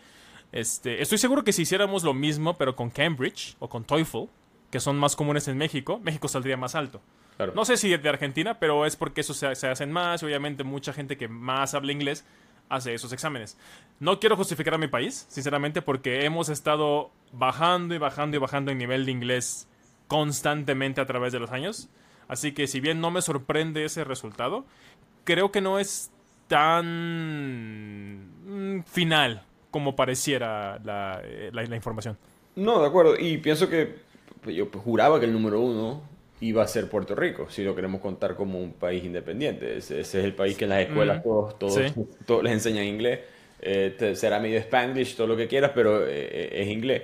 Este, estoy seguro que si hiciéramos lo mismo, pero con Cambridge o con TOEFL, que son más comunes en México, México saldría más alto. Claro. No sé si de Argentina, pero es porque eso se, se hacen más. Obviamente, mucha gente que más habla inglés hace esos exámenes. No quiero justificar a mi país, sinceramente, porque hemos estado bajando y bajando y bajando en nivel de inglés constantemente a través de los años. Así que, si bien no me sorprende ese resultado, creo que no es tan mm, final como pareciera la, eh, la- la información. No, de acuerdo. Y pienso que pues, yo juraba que el número uno iba a ser Puerto Rico, si lo queremos contar como un país independiente. Ese, ese es el país que en las escuelas Mm, todos, todos, sí. todos les enseñan inglés. Eh, te- será medio spanglish, todo lo que quieras, pero eh, es inglés.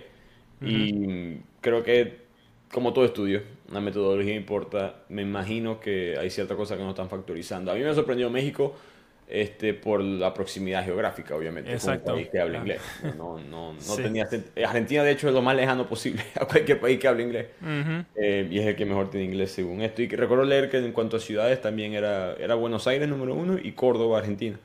Y creo que, como todo estudio, la metodología importa. Me imagino que hay ciertas cosas que no están factorizando. A mí me sorprendió México. Este, por la proximidad geográfica, obviamente, Exacto. un país que habla inglés. No, no, no Sí. tenía Argentina, de hecho, es lo más lejano posible a cualquier país que hable inglés. Ujú. Eh, y es el que mejor tiene inglés según esto. Y recuerdo leer que en cuanto a ciudades también era, era Buenos Aires número uno y Córdoba, Argentina,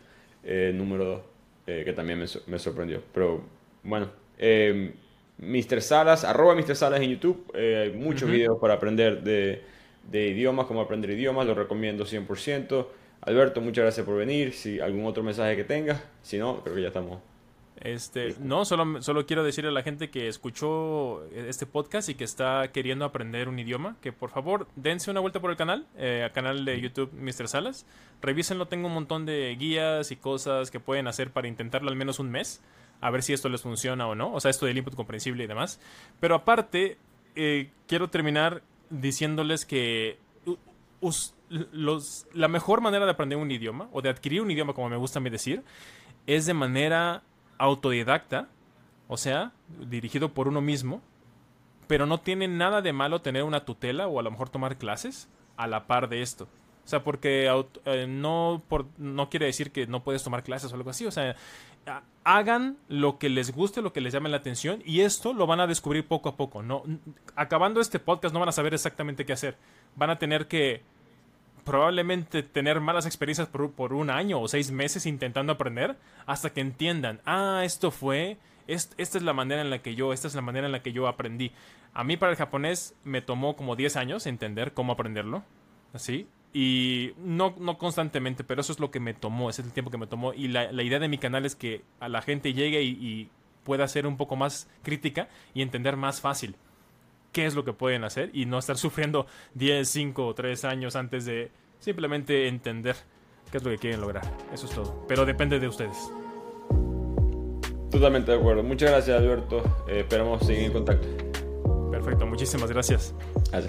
eh, número dos, eh, que también me, me sorprendió. Pero bueno, eh, Mr. Salas, arroba Mr. Salas en YouTube, eh, hay muchos Ujú. videos para aprender de, de idiomas, cómo aprender idiomas, lo recomiendo 100%. Alberto, muchas gracias por venir. Si algún otro mensaje que tengas, si no, creo que ya estamos. Este, no, solo, solo quiero decirle a la gente que escuchó este podcast y que está queriendo aprender un idioma, que por favor dense una vuelta por el canal, eh, al canal de YouTube Mr. Salas. Revísenlo, tengo un montón de guías y cosas que pueden hacer para intentarlo al menos un mes, a ver si esto les funciona o no, o sea, esto del input comprensible y demás. Pero aparte, eh, quiero terminar diciéndoles que la mejor manera de aprender un idioma, o de adquirir un idioma, como me gusta a mí decir, es de manera autodidacta, o sea, dirigido por uno mismo, pero no tiene nada de malo tener una tutela o a lo mejor tomar clases a la par de esto. O sea, porque eh, no, no quiere decir que no puedes tomar clases o algo así. O sea, ha- hagan lo que les guste, lo que les llame la atención y esto lo van a descubrir poco a poco. No, acabando este podcast no van a saber exactamente qué hacer. Van a tener que probablemente tener malas experiencias por, por un año o seis meses intentando aprender hasta que entiendan, ah, esto fue, es- esta es la manera en la que yo, esta es la manera en la que yo aprendí. A mí para el japonés me tomó como 10 años entender cómo aprenderlo, así, y no, no constantemente, pero eso es lo que me tomó, ese es el tiempo que me tomó, y la, la idea de mi canal es que a la gente llegue y, y pueda ser un poco más crítica y entender más fácil qué es lo que pueden hacer y no estar sufriendo 10, 5 o 3 años antes de simplemente entender qué es lo que quieren lograr. Eso es todo. Pero depende de ustedes. Totalmente de acuerdo. Muchas gracias, Alberto. Eh, esperamos seguir en contacto. Perfecto, muchísimas gracias. Gracias.